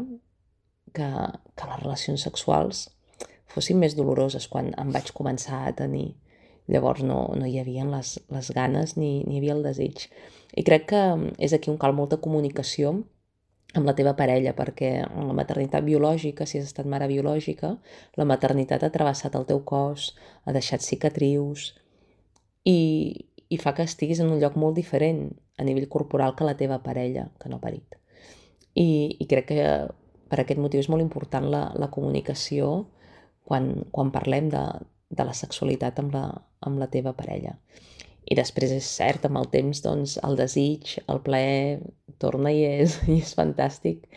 que, que les relacions sexuals fossin més doloroses quan em vaig començar a tenir. Llavors no, no hi havia les, les ganes ni, ni hi havia el desig. I crec que és aquí on cal molta comunicació amb la teva parella, perquè en la maternitat biològica, si has estat mare biològica, la maternitat ha travessat el teu cos, ha deixat cicatrius i, i fa que estiguis en un lloc molt diferent a nivell corporal que la teva parella, que no ha parit. I, i crec que per aquest motiu és molt important la, la comunicació quan, quan parlem de, de la sexualitat amb la, amb la teva parella. I després és cert, amb el temps, doncs, el desig, el plaer torna i és, i és fantàstic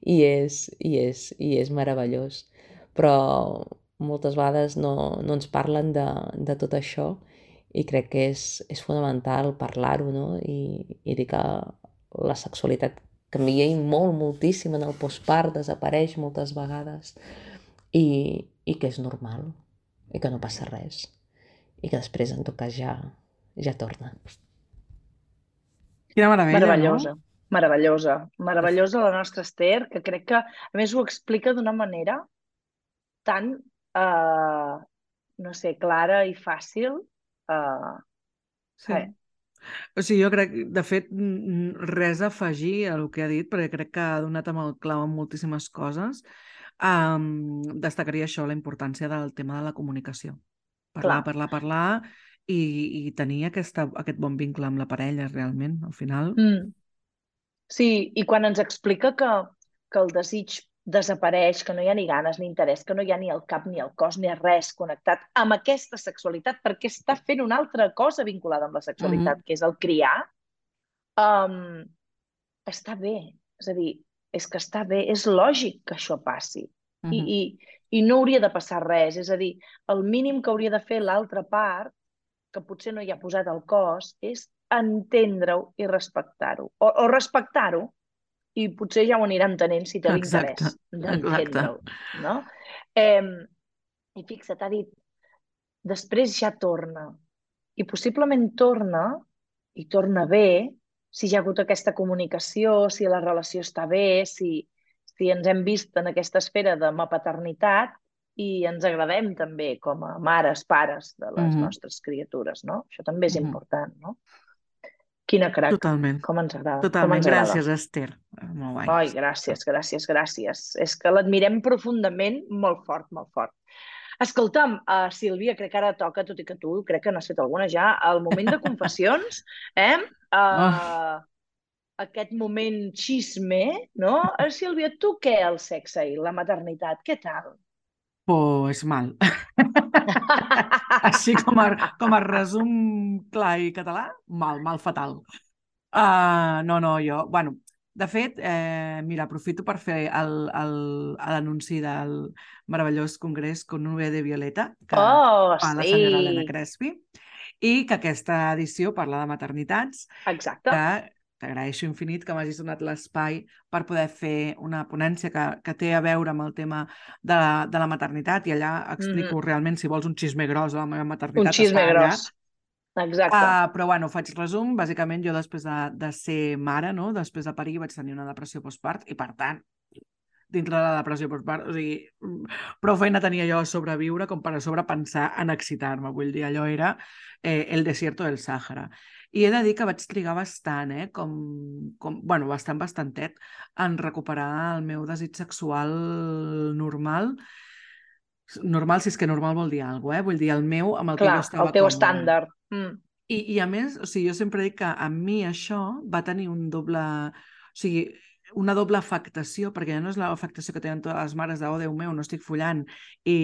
i és, i és, i és meravellós. Però moltes vegades no, no ens parlen de, de tot això i crec que és, és fonamental parlar-ho no? I, i dir que la sexualitat canvia molt, moltíssim en el postpart, desapareix moltes vegades i, i que és normal i que no passa res i que després en tot cas ja, ja torna. Quina meravella, Meravellosa. no? Meravellosa. Meravellosa la nostra Esther, que crec que, a més, ho explica d'una manera tan, eh, no sé, clara i fàcil. Eh, Sí. eh, O sigui, jo crec, de fet, res a afegir al que ha dit, perquè crec que ha donat amb el clau en moltíssimes coses. Um, destacaria això, la importància del tema de la comunicació. Parlar, Clar. parlar, parlar i, i tenir aquesta, aquest bon vincle amb la parella, realment, al final. Mm. Sí, i quan ens explica que, que el desig desapareix, que no hi ha ni ganes ni interès, que no hi ha ni el cap ni el cos ni res connectat amb aquesta sexualitat, perquè està fent una altra cosa vinculada amb la sexualitat, que és el criar, um, està bé. És a dir, és que està bé, és lògic que això passi. I, Mhm. i, I no hauria de passar res. És a dir, el mínim que hauria de fer l'altra part, que potser no hi ha posat el cos, és entendre-ho i respectar-ho. O, o respectar-ho i potser ja ho anirà entenent si té l'interès d'entendre-ho. No? Eh, I fixa't, ha dit, després ja torna. I possiblement torna, i torna bé, si hi ha hagut aquesta comunicació, si la relació està bé, si, si ens hem vist en aquesta esfera de ma paternitat i ens agradem també com a mares, pares de les Mhm. nostres criatures, no? Això també és Mhm. important, no? Quina crac, Totalment. com ens agrada, com Totalment. ens agrada. Gràcies, Esther. Molt guai. Ai, gràcies, gràcies, gràcies. És que l'admirem profundament, molt fort, molt fort. Escolta'm, uh, Sílvia, crec que ara toca, tot i que tu crec que n'has fet alguna ja, el moment de confessions, eh? Uh, aquest moment xisme, no? Uh, Sílvia, tu què, el sexe i la maternitat, què tal? Pues mal. Així com a, com a resum clar i català, mal, mal fatal. Uh, no, no, jo... Bueno, de fet, eh, mira, aprofito per fer l'anunci del meravellós congrés con V de Violeta, que Oh, fa la senyora Helena sí! Crespi, i que aquesta edició parla de maternitats, Exacte. que t'agraeixo infinit que m'hagis donat l'espai per poder fer una ponència que, que té a veure amb el tema de la, de la maternitat i allà explico realment, si vols, un xisme gros de la meva maternitat. Mm-hmm. Un xisme està allà. Exacte. Uh, però bueno, faig resum. Bàsicament, jo després de, de ser mare, no? després de parir, vaig tenir una depressió postpart i, per tant, dintre de la depressió postpart, o sigui, mm, prou feina tenia jo a sobreviure com per a sobrepensar en excitar-me. Vull dir, allò era eh, el desierto del Sàhara. I he de dir que vaig trigar bastant, eh? com, com, bueno, bastant, bastantet, en recuperar el meu desig sexual normal. Normal, si és que normal vol dir alguna cosa, eh? Vull dir, el meu amb el que Clar, jo estava el teu còmode. estàndard. Mm. I, I a més, o sigui, jo sempre dic que a mi això va tenir un doble... O sigui, una doble afectació, perquè ja no és l'afectació que tenen totes les mares de, oh, Déu meu, no estic follant i,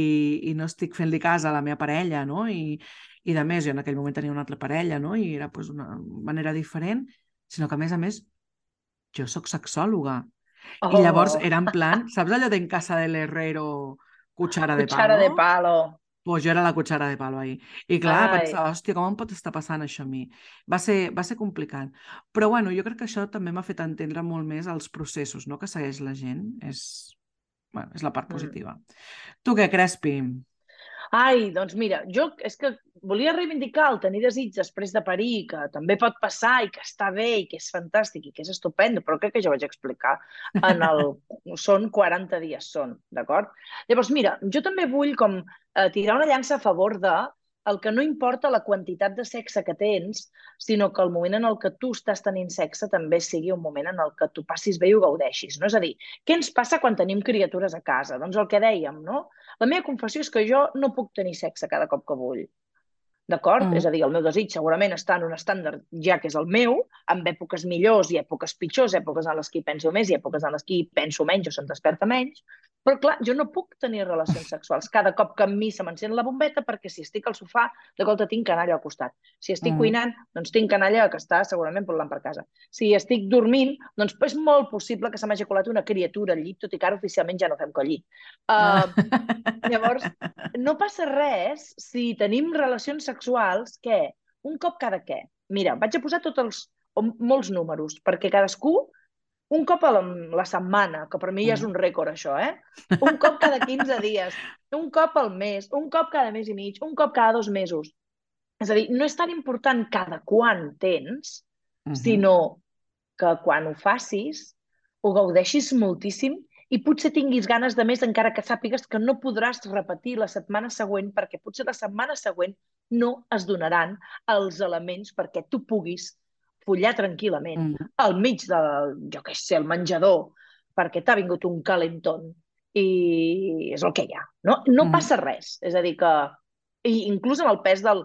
i no estic fent-li cas a la meva parella, no? I, i de més, jo en aquell moment tenia una altra parella, no? I era pues, una manera diferent, sinó que a més a més jo sóc sexòloga. Oh, I llavors era en plan, saps allò d'en casa del herrero, cuchara de cuchara palo? de palo. Pues jo era la cuchara de palo ahí. I clar, Ai. pensava, hòstia, com em pot estar passant això a mi? Va ser, va ser complicat. Però bueno, jo crec que això també m'ha fet entendre molt més els processos no? que segueix la gent. És, bueno, és la part Mm. positiva. Tu què, Crespi? Ai, doncs mira, jo és que volia reivindicar el tenir desig després de parir, que també pot passar i que està bé i que és fantàstic i que és estupendo, però crec que ja ho vaig explicar. En el... són 40 dies, són, d'acord? Llavors, mira, jo també vull com eh, tirar una llança a favor de el que no importa la quantitat de sexe que tens, sinó que el moment en el que tu estàs tenint sexe també sigui un moment en el que tu passis bé i ho gaudeixis. No? És a dir, què ens passa quan tenim criatures a casa? Doncs el que dèiem, no? La meva confessió és que jo no puc tenir sexe cada cop que vull. D'acord? Mm. És a dir, el meu desig segurament està en un estàndard ja que és el meu, amb èpoques millors i èpoques pitjors, èpoques en les que hi penso més i èpoques en les que hi penso menys o se'm desperta menys, però clar, jo no puc tenir relacions sexuals cada cop que a mi se m'encén la bombeta perquè si estic al sofà, de colta tinc canalla al costat. Si estic Mm. cuinant, doncs tinc canalla que està segurament pol·lant per casa. Si estic dormint, doncs és molt possible que se m'hagi colat una criatura al llit, tot i que ara oficialment ja no fem collit. Uh, Llavors, no passa res si tenim relacions sexuals, què? Un cop cada què? Mira, vaig a posar tots els, molts números, perquè cadascú, un cop a la, la setmana, que per mi ja és un rècord això, eh? Un cop cada 15 dies, un cop al mes, un cop cada mes i mig, un cop cada dos mesos. És a dir, no és tan important cada quan tens, Mhm. sinó que quan ho facis ho gaudeixis moltíssim i potser tinguis ganes de més encara que sàpigues que no podràs repetir la setmana següent perquè potser la setmana següent no es donaran els elements perquè tu puguis follar tranquil·lament Mhm. al mig del, jo què sé, el menjador, perquè t'ha vingut un calentón i és el que hi ha. No, no Mhm. passa res. És a dir que, i inclús amb el pes del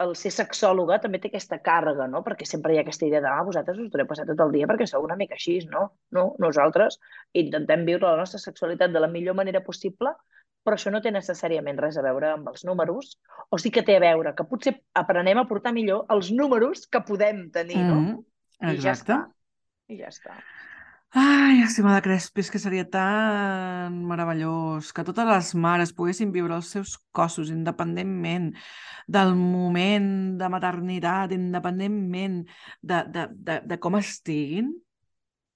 el ser sexòloga també té aquesta càrrega, no? Perquè sempre hi ha aquesta idea de, ah, vosaltres us deveu passar tot el dia perquè sou una mica així, no? No, nosaltres intentem viure la nostra sexualitat de la millor manera possible, però això no té necessàriament res a veure amb els números, o sí que té a veure que potser aprenem a portar millor els números que podem tenir, no? Mhm. I ja Exacte. està. I ja està. Ai, estimada Crespi, és que seria tan meravellós que totes les mares poguessin viure els seus cossos independentment del moment de maternitat, independentment de, de, de, de com estiguin.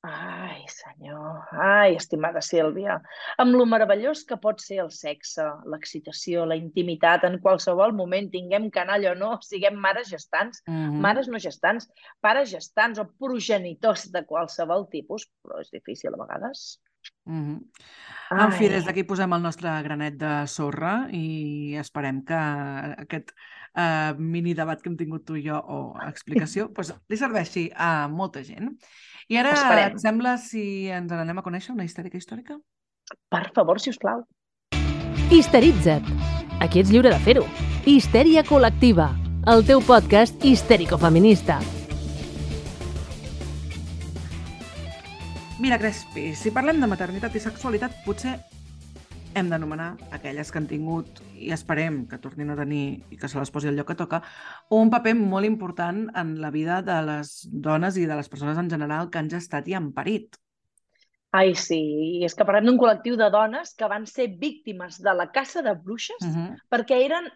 Ai, senyor. Ai, estimada Sílvia. Amb lo meravellós que pot ser el sexe, l'excitació, la intimitat, en qualsevol moment, tinguem canalla o no, siguem mares gestants, Mhm. mares no gestants, pares gestants o progenitors de qualsevol tipus, però és difícil a vegades. Mhm. En fi, des d'aquí posem el nostre granet de sorra i esperem que aquest uh, mini debat que hem tingut tu i jo o explicació pues, li serveixi a molta gent. I ara Esperem. et sembla si ens n'anem a conèixer una històrica històrica? per favor, si us plau. Histeritza't. Aquí ets lliure de fer-ho. Histèria col·lectiva. El teu podcast histèrico-feminista. Mira, Crespi, si parlem de maternitat i sexualitat, potser hem d'anomenar aquelles que han tingut, i esperem que tornin a tenir i que se les posi al lloc que toca, un paper molt important en la vida de les dones i de les persones en general que han gestat i han parit. Ai, sí, i és que parlem d'un col·lectiu de dones que van ser víctimes de la caça de bruixes Uh -huh. perquè eren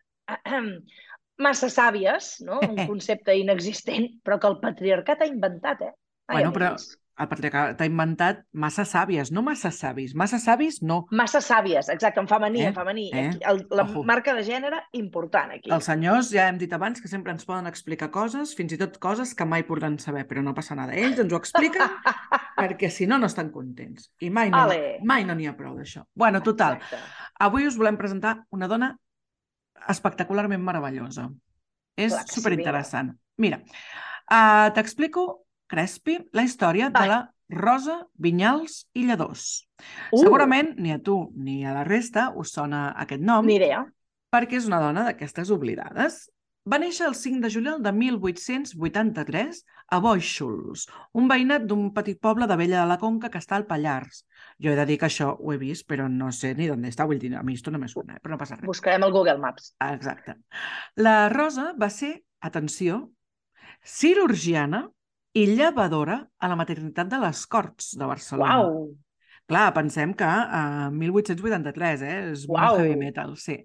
massa sàvies, no? un concepte inexistent, però que el patriarcat ha inventat, eh? Ai, Bueno, però. El patriarcat ha inventat massa sàvies, no massa savis. Massa savis, no. Massa sàvies, exacte, en femení, Eh? en femení. Eh? El, la Ojo. marca de gènere important aquí. Els senyors, ja hem dit abans, que sempre ens poden explicar coses, fins i tot coses que mai podran saber, però no passa nada. Ells ens ho expliquen perquè si no, no estan contents. I mai no Ale. mai no n'hi ha prou d'això. Bueno, total, Exacte. avui us volem presentar una dona espectacularment meravellosa. És que sí, superinteressant. Mira, uh, t'explico, Crespi, la història de Va. la Rosa Vinyals i Lledós. Uh, Segurament ni a tu ni a la resta us sona aquest nom, Ni idea. perquè és una dona d'aquestes oblidades. Va néixer el 5 de juliol de 1883 a Bóixols, un veïnat d'un petit poble de Vella de la Conca que està al Pallars. Jo he de dir que això ho he vist, però no sé ni d'on està. Vull dir, a mi esto no me suena, eh? però no passa res. Buscarem el Google Maps. Exacte. La Rosa va ser, atenció, cirurgiana i llevadora a la maternitat de les Corts de Barcelona. Uau! Clar, pensem que a 1883, eh? És Uau. molt heavy metal, sí.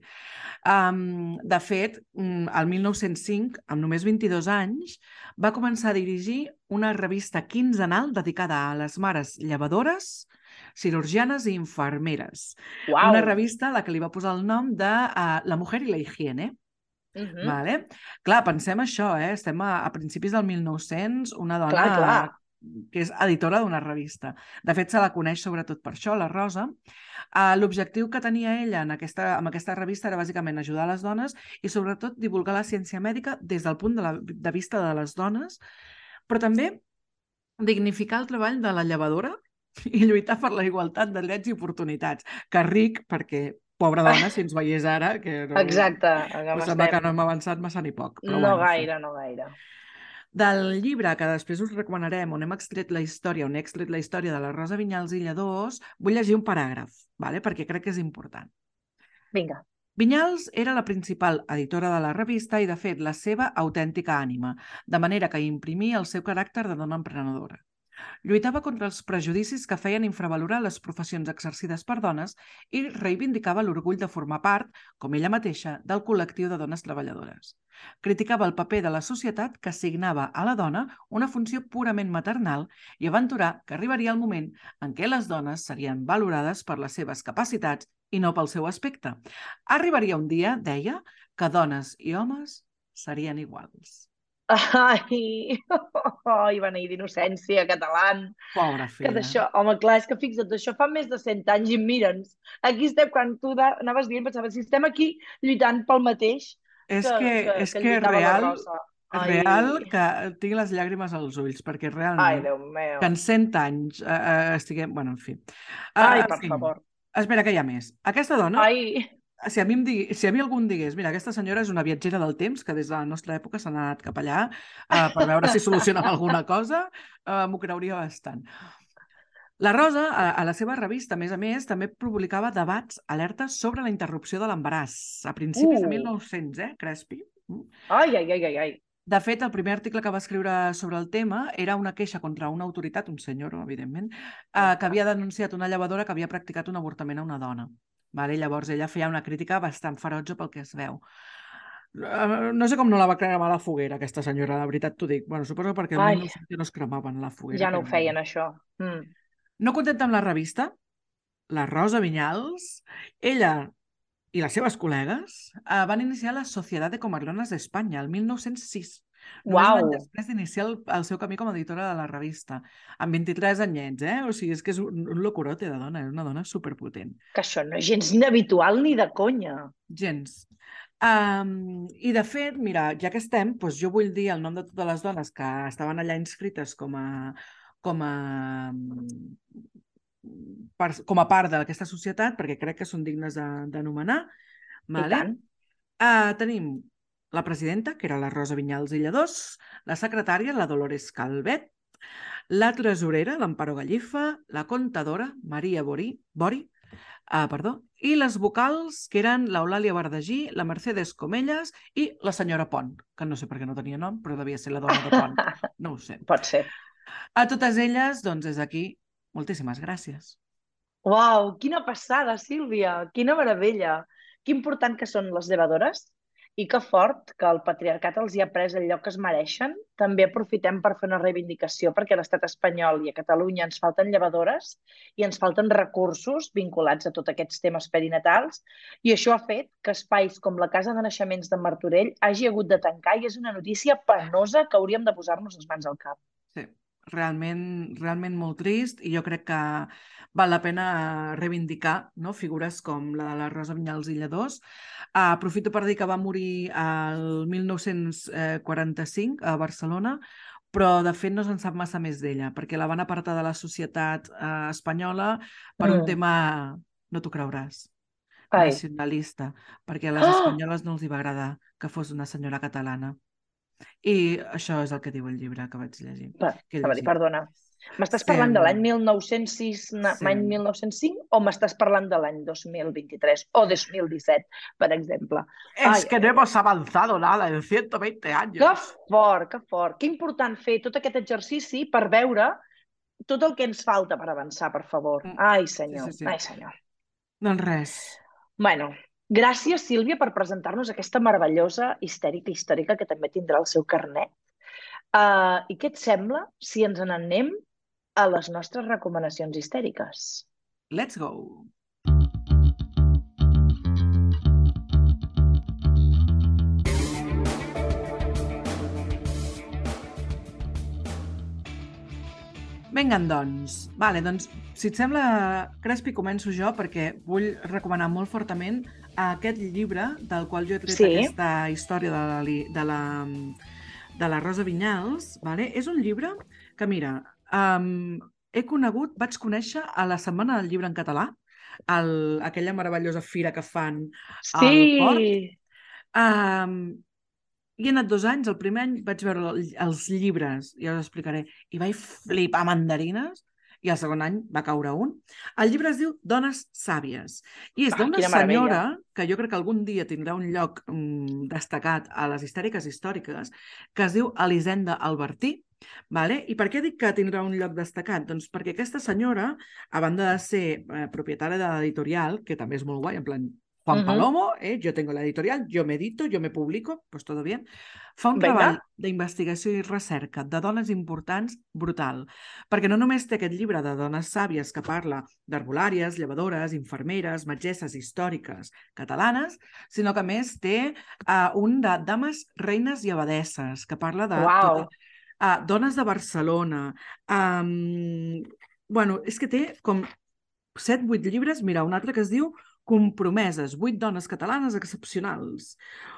Um, de fet, mm, el 1905, amb només 22 anys, va començar a dirigir una revista quinzenal dedicada a les mares llevadores cirurgianes i infermeres. Uau. Una revista a la que li va posar el nom de uh, La mujer i la higiene. Uh -huh. Vale? Clar, pensem això, eh? estem a, a principis del 1900, una dona Clar, clar. que és editora d'una revista. De fet, se la coneix sobretot per això, la Rosa. Uh, L'objectiu que tenia ella en aquesta, amb aquesta revista era bàsicament ajudar les dones i sobretot divulgar la ciència mèdica des del punt de, la, de vista de les dones, però també dignificar el treball de la llevadora i lluitar per la igualtat de drets i oportunitats. Que ric, perquè pobra dona, si ens veiés ara, que no, Exacte. em sembla que no hem avançat massa ni poc. Però No bueno, gaire, no gaire. Del llibre que després us recomanarem, on hem extret la història, on he extret la història de la Rosa Vinyals i Lledós, vull llegir un paràgraf, vale? perquè crec que és important. Vinga. Vinyals era la principal editora de la revista i, de fet, la seva autèntica ànima, de manera que imprimia el seu caràcter de dona emprenedora. Lluitava contra els prejudicis que feien infravalorar les professions exercides per dones i reivindicava l'orgull de formar part, com ella mateixa, del col·lectiu de dones treballadores. Criticava el paper de la societat que assignava a la dona una funció purament maternal i aventurar que arribaria el moment en què les dones serien valorades per les seves capacitats i no pel seu aspecte. Arribaria un dia, deia, que dones i homes serien iguals. Ai, ai, beneït d'innocència, català. Pobra Que filla. d'això, home, clar, és que fixa't, d'això fa més de 100 anys i mira'ns. Aquí estem, quan tu da- anaves dient, pensava, si estem aquí lluitant pel mateix És que, és que, lluitava la real, Rosa. Ai. real que tinc les llàgrimes als ulls, perquè Ai, realment Déu meu. que en 100 anys eh, eh, estiguem... Bueno, en fi. Ai, Ah, per sí. favor. Espera, que hi ha més. Aquesta dona, Ai, si a, mi em digui, si a mi algú em digués mira, aquesta senyora és una viatgera del temps que des de la nostra època s'ha anat cap allà eh, per veure si solucionava alguna cosa, eh, m'ho creuria bastant. La Rosa, a, a la seva revista, a més a més, també publicava debats, alertes sobre la interrupció de l'embaràs, a principis Uh. de 1900, eh, Crespi? Mm. ai, ai, ai, ai, ai. De fet, el primer article que va escriure sobre el tema era una queixa contra una autoritat, un senyor, evidentment, eh, que havia denunciat una llevadora que havia practicat un avortament a una dona. Vale? Llavors ella feia una crítica bastant ferotge pel que es veu. Eh, No sé com no la va cremar la foguera, aquesta senyora, la veritat t'ho dic. Bueno, suposo perquè Ai. 1900 ja no es cremaven la foguera. Ja no ho feien, això. Mm. No contenta amb la revista, la Rosa Vinyals, ella i les seves col·legues eh, van iniciar la Societat de Comarlones d'Espanya el 1906. Uau. després d'iniciar el, el seu camí com a editora de la revista, amb 23 anyets, eh? O sigui, és que és un, un locorote de dona, és una dona superpotent. Que això no és gens ni habitual ni de conya. Gens. Um, I, de fet, mira, ja que estem, doncs jo vull dir el nom de totes les dones que estaven allà inscrites com a, com a, per, com a part d'aquesta societat, perquè crec que són dignes de- d'anomenar. Vale? Uh, tenim la presidenta, que era la Rosa Vinyals i Lledós, la secretària, la Dolores Calvet, la tresorera, l'Amparo Gallifa, la contadora, Maria Bori, Bori uh, perdó, i les vocals, que eren l'Eulàlia Bardagí, la Mercedes Comelles i la senyora Pont, que no sé per què no tenia nom, però devia ser la dona de Pont. No ho sé. Pot ser. A totes elles, doncs, des d'aquí, moltíssimes gràcies. Uau, quina passada, Sílvia! Quina meravella! Que important que són les llevadores i que fort que el patriarcat els hi ha pres el lloc que es mereixen. També aprofitem per fer una reivindicació perquè a l'estat espanyol i a Catalunya ens falten llevadores i ens falten recursos vinculats a tots aquests temes perinatals i això ha fet que espais com la Casa de Naixements de Martorell hagi hagut de tancar i és una notícia penosa que hauríem de posar-nos les mans al cap. Realment, realment molt trist i jo crec que val la pena reivindicar no? figures com la de la Rosa Vinyals i Lledós. Uh, aprofito per dir que va morir el 1945 a Barcelona, però de fet no se'n sap massa més d'ella, perquè la van apartar de la societat uh, espanyola per un Mm. tema, no t'ho creuràs, Ai, nacionalista, perquè a les Ah! espanyoles no els hi va agradar que fos una senyora catalana. I això és el que diu el llibre que vaig llegir. per, que he a veure, llegit. perdona. M'estàs Sí. parlant de l'any 1906, na- Sí. l'any 1905, o m'estàs parlant de l'any 2023 o 2017, per exemple? Es Ai, que no hemos avanzado nada en 120 años. Que fort, que fort. Que important fer tot aquest exercici per veure tot el que ens falta per avançar, per favor. Mm. Ai, senyor, Sí, sí, sí. ai, senyor. Doncs res. Bueno, gràcies, Sílvia, per presentar-nos aquesta meravellosa histèrica històrica que també tindrà el seu carnet. Uh, I què et sembla si ens n'anem a les nostres recomanacions histèriques? Let's go! Vinga, doncs. Vale, doncs, si et sembla, Crespi, començo jo perquè vull recomanar molt fortament aquest llibre del qual jo he tret Sí. aquesta història de la, de la, de la Rosa Vinyals. Vale? És un llibre que, mira, um, he conegut, vaig conèixer a la Setmana del Llibre en Català, el, aquella meravellosa fira que fan Sí! Um, hi he anat dos anys, el primer any vaig veure el- els llibres, ja us explicaré, i vaig flipar mandarines, i el segon any va caure un. El llibre es diu Dones sàvies, i és Ah, d'una meravella. senyora que jo crec que algun dia tindrà un lloc mm, destacat a les histèriques històriques, que es diu Elisenda Albertí, Vale? I per què dic que tindrà un lloc destacat? Doncs perquè aquesta senyora, a banda de ser eh, propietària de l'editorial, que també és molt guai, en plan, Juan Mhm. Palomo, eh, yo tengo la editorial, yo me edito, yo me publico, pues todo bien. Fa un Vinga. treball d'investigació i recerca de dones importants brutal, perquè no només té aquest llibre de dones sàvies que parla d'herbolàries, llevadores, infermeres, metgesses històriques catalanes, sinó que més té uh, un de dames, reines i abadesses, que parla de Uau. tot, uh, dones de Barcelona. Um, bueno, és que té com 7-8 llibres, mira, un altre que es diu Compromeses, vuit dones catalanes excepcionals.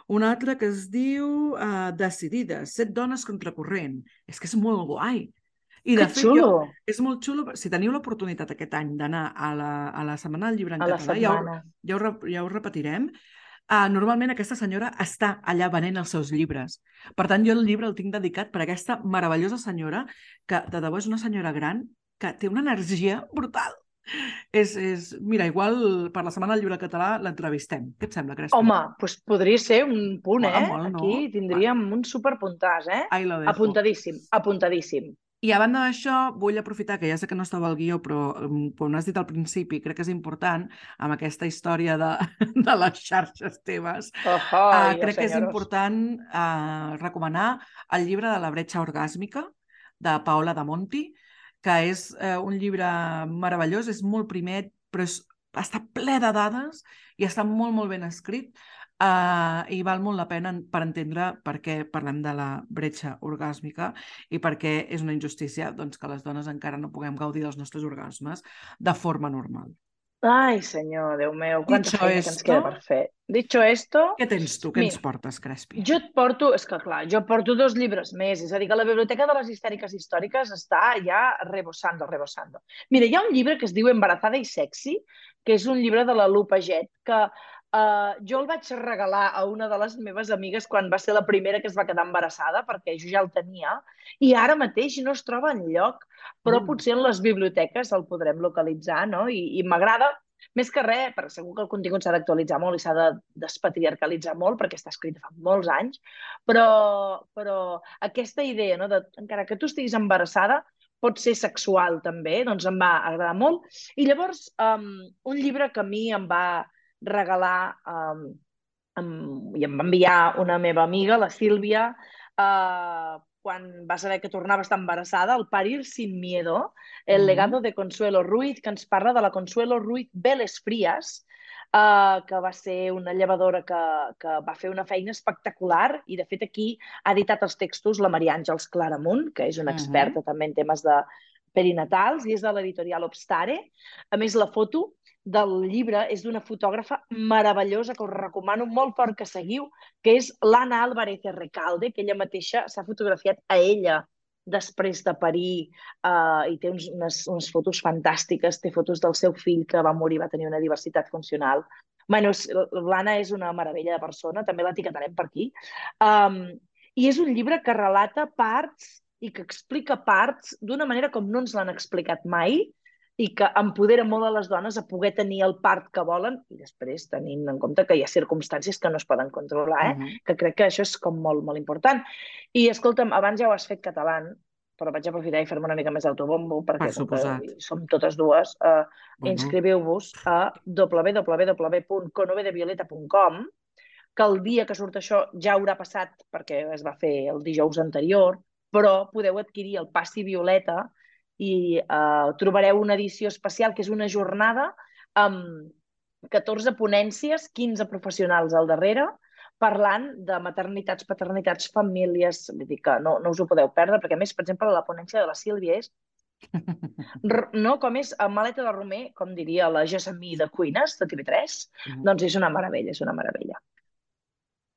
Un altre que es diu uh, Decidides, set dones contracorrent. És que és molt guai. I de Que fet, xulo! jo, és molt xulo. Si teniu l'oportunitat aquest any d'anar a, la, a la Setmana del Llibre en A la català, ja ho, ja ho, ja ho repetirem, uh, normalment aquesta senyora està allà venent els seus llibres. Per tant, jo el llibre el tinc dedicat per aquesta meravellosa senyora, que de debò és una senyora gran, que té una energia brutal. És, és... Mira, igual per la Setmana del Llibre Català l'entrevistem. Què et sembla, Crespi? Home, doncs podria ser un punt, Mola eh? molt, no? Aquí tindríem un superpuntàs, eh? Ai. Apuntadíssim, apuntadíssim. I a banda d'això, vull aprofitar, que ja sé que no estava al guió, però um, com has dit al principi, crec que és important, amb aquesta història de, de les xarxes teves, Oh, uh, crec que és important uh, recomanar el llibre de la bretxa orgàsmica, de Paola de Monti, que és uh, un llibre meravellós, és molt primet, però és, està ple de dades i està molt, molt ben escrit uh, i val molt la pena en- per entendre per què parlem de la bretxa orgàsmica i per què és una injustícia doncs, que les dones encara no puguem gaudir dels nostres orgasmes de forma normal. Ai, senyor, Déu meu, quanta Dicho feina que ens esto- queda per fer. Dicho esto, Què tens tu? Què ens portes, Crespi? jo et porto, és que clar, jo porto dos llibres més, és a dir, que la Biblioteca de les Histèriques Històriques està ja rebosando, rebosando. Mira, hi ha un llibre que es diu Embarazada i sexy, que és un llibre de la Lupa Jet, que uh, jo el vaig regalar a una de les meves amigues quan va ser la primera que es va quedar embarassada, perquè jo ja el tenia, i ara mateix no es troba en lloc, però Mm. potser en les biblioteques el podrem localitzar, no? I, i m'agrada més que res, perquè segur que el contingut s'ha d'actualitzar molt i s'ha de despatriarcalitzar molt, perquè està escrit fa molts anys, però, però aquesta idea, no, de, encara que tu estiguis embarassada, pot ser sexual també, doncs em va agradar molt. I llavors, um, un llibre que a mi em va regalar um, em, i em va enviar una meva amiga, la Sílvia, uh, quan va saber que tornava a estar embarassada, el Parir sin miedo, el Mhm. legado de Consuelo Ruiz, que ens parla de la Consuelo Ruiz Vélez Frías, uh, que va ser una llevadora que, que va fer una feina espectacular i, de fet, aquí ha editat els textos la Maria Àngels Claramunt, que és una Mhm. experta també en temes de perinatals i és de l'editorial Obstare. A més, la foto del llibre és d'una fotògrafa meravellosa que us recomano molt fort que seguiu, que és l'Anna Álvarez Recalde, que ella mateixa s'ha fotografiat a ella després de parir uh, i té uns, unes, unes fotos fantàstiques, té fotos del seu fill que va morir, va tenir una diversitat funcional. Bueno, l'Anna és una meravella de persona, també l'etiquetarem per aquí. Um, I és un llibre que relata parts i que explica parts d'una manera com no ens l'han explicat mai i que empodera molt a les dones a poder tenir el part que volen i després tenint en compte que hi ha circumstàncies que no es poden controlar, eh? Mhm. que crec que això és com molt, molt important. I escolta'm, abans ja ho has fet català, però vaig aprofitar i fer-me una mica més d'autobombo perquè Per com som totes dues, uh, Mhm. inscriviu-vos a www.conovedevioleta.com que el dia que surt això ja haurà passat perquè es va fer el dijous anterior, però podeu adquirir el passi violeta i uh, trobareu una edició especial que és una jornada amb 14 ponències, 15 professionals al darrere, parlant de maternitats, paternitats, famílies, vull dir que no, no us ho podeu perdre, perquè a més, per exemple, la ponència de la Sílvia és no, com és a Maleta de Romer, com diria la Gessamí de Cuines, de TV3, mm. doncs és una meravella, és una meravella.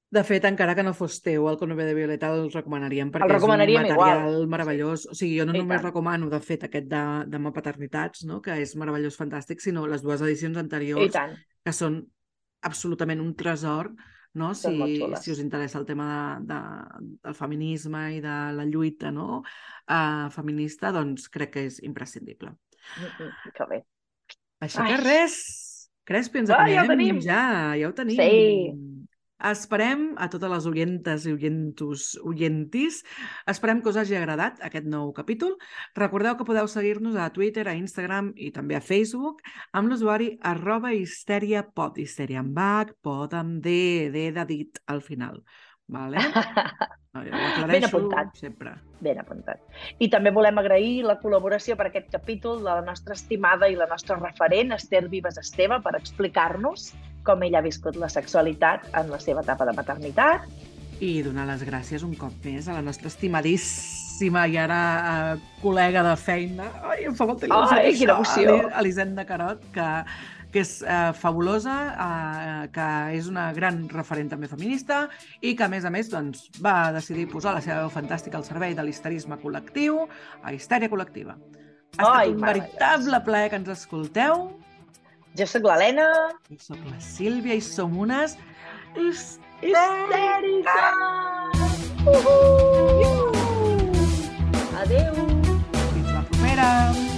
De fet, encara que no fos teu, el Conove de Violeta el recomanaríem perquè el recomanaríem és un material igual. meravellós. O sigui, jo no I només tant. recomano, de fet, aquest de, de Paternitats, no? que és meravellós, fantàstic, sinó les dues edicions anteriors, que són absolutament un tresor no? si, si us interessa el tema de, de, del feminisme i de la lluita no? uh, feminista, doncs crec que és imprescindible. Mm -mm, que bé. Així Ai. que res, Crespi, ens anem ja ho tenim. Ja, ja ho tenim. Sí. Esperem a totes les oyentes i oyentos, oyentis, esperem que us hagi agradat aquest nou capítol. Recordeu que podeu seguir-nos a Twitter, a Instagram i també a Facebook amb l'usuari arroba histèriapod, histèria amb H, pod amb D, D de dit al final. Vale? Ben apuntat. Sempre. Ben apuntat. I també volem agrair la col·laboració per aquest capítol de la nostra estimada i la nostra referent, Esther Vives Esteve, per explicar-nos com ella ha viscut la sexualitat en la seva etapa de maternitat. I donar les gràcies un cop més a la nostra estimadíssima i ara uh, col·lega de feina. Ai, em fa molta il·lusió. Ai, quina emoció. Elisenda Carot, que que és eh, fabulosa, eh, que és una gran referent també feminista i que, a més a més, doncs, va decidir posar la seva veu fantàstica al servei de l'histerisme col·lectiu, a Histèria Col·lectiva. Ha estat Ai, un veritable plaer que ens escolteu. Jo sóc l'Helena. Jo sóc la Sílvia i som unes histèriques! Uh -huh! Adeu! Fins la propera!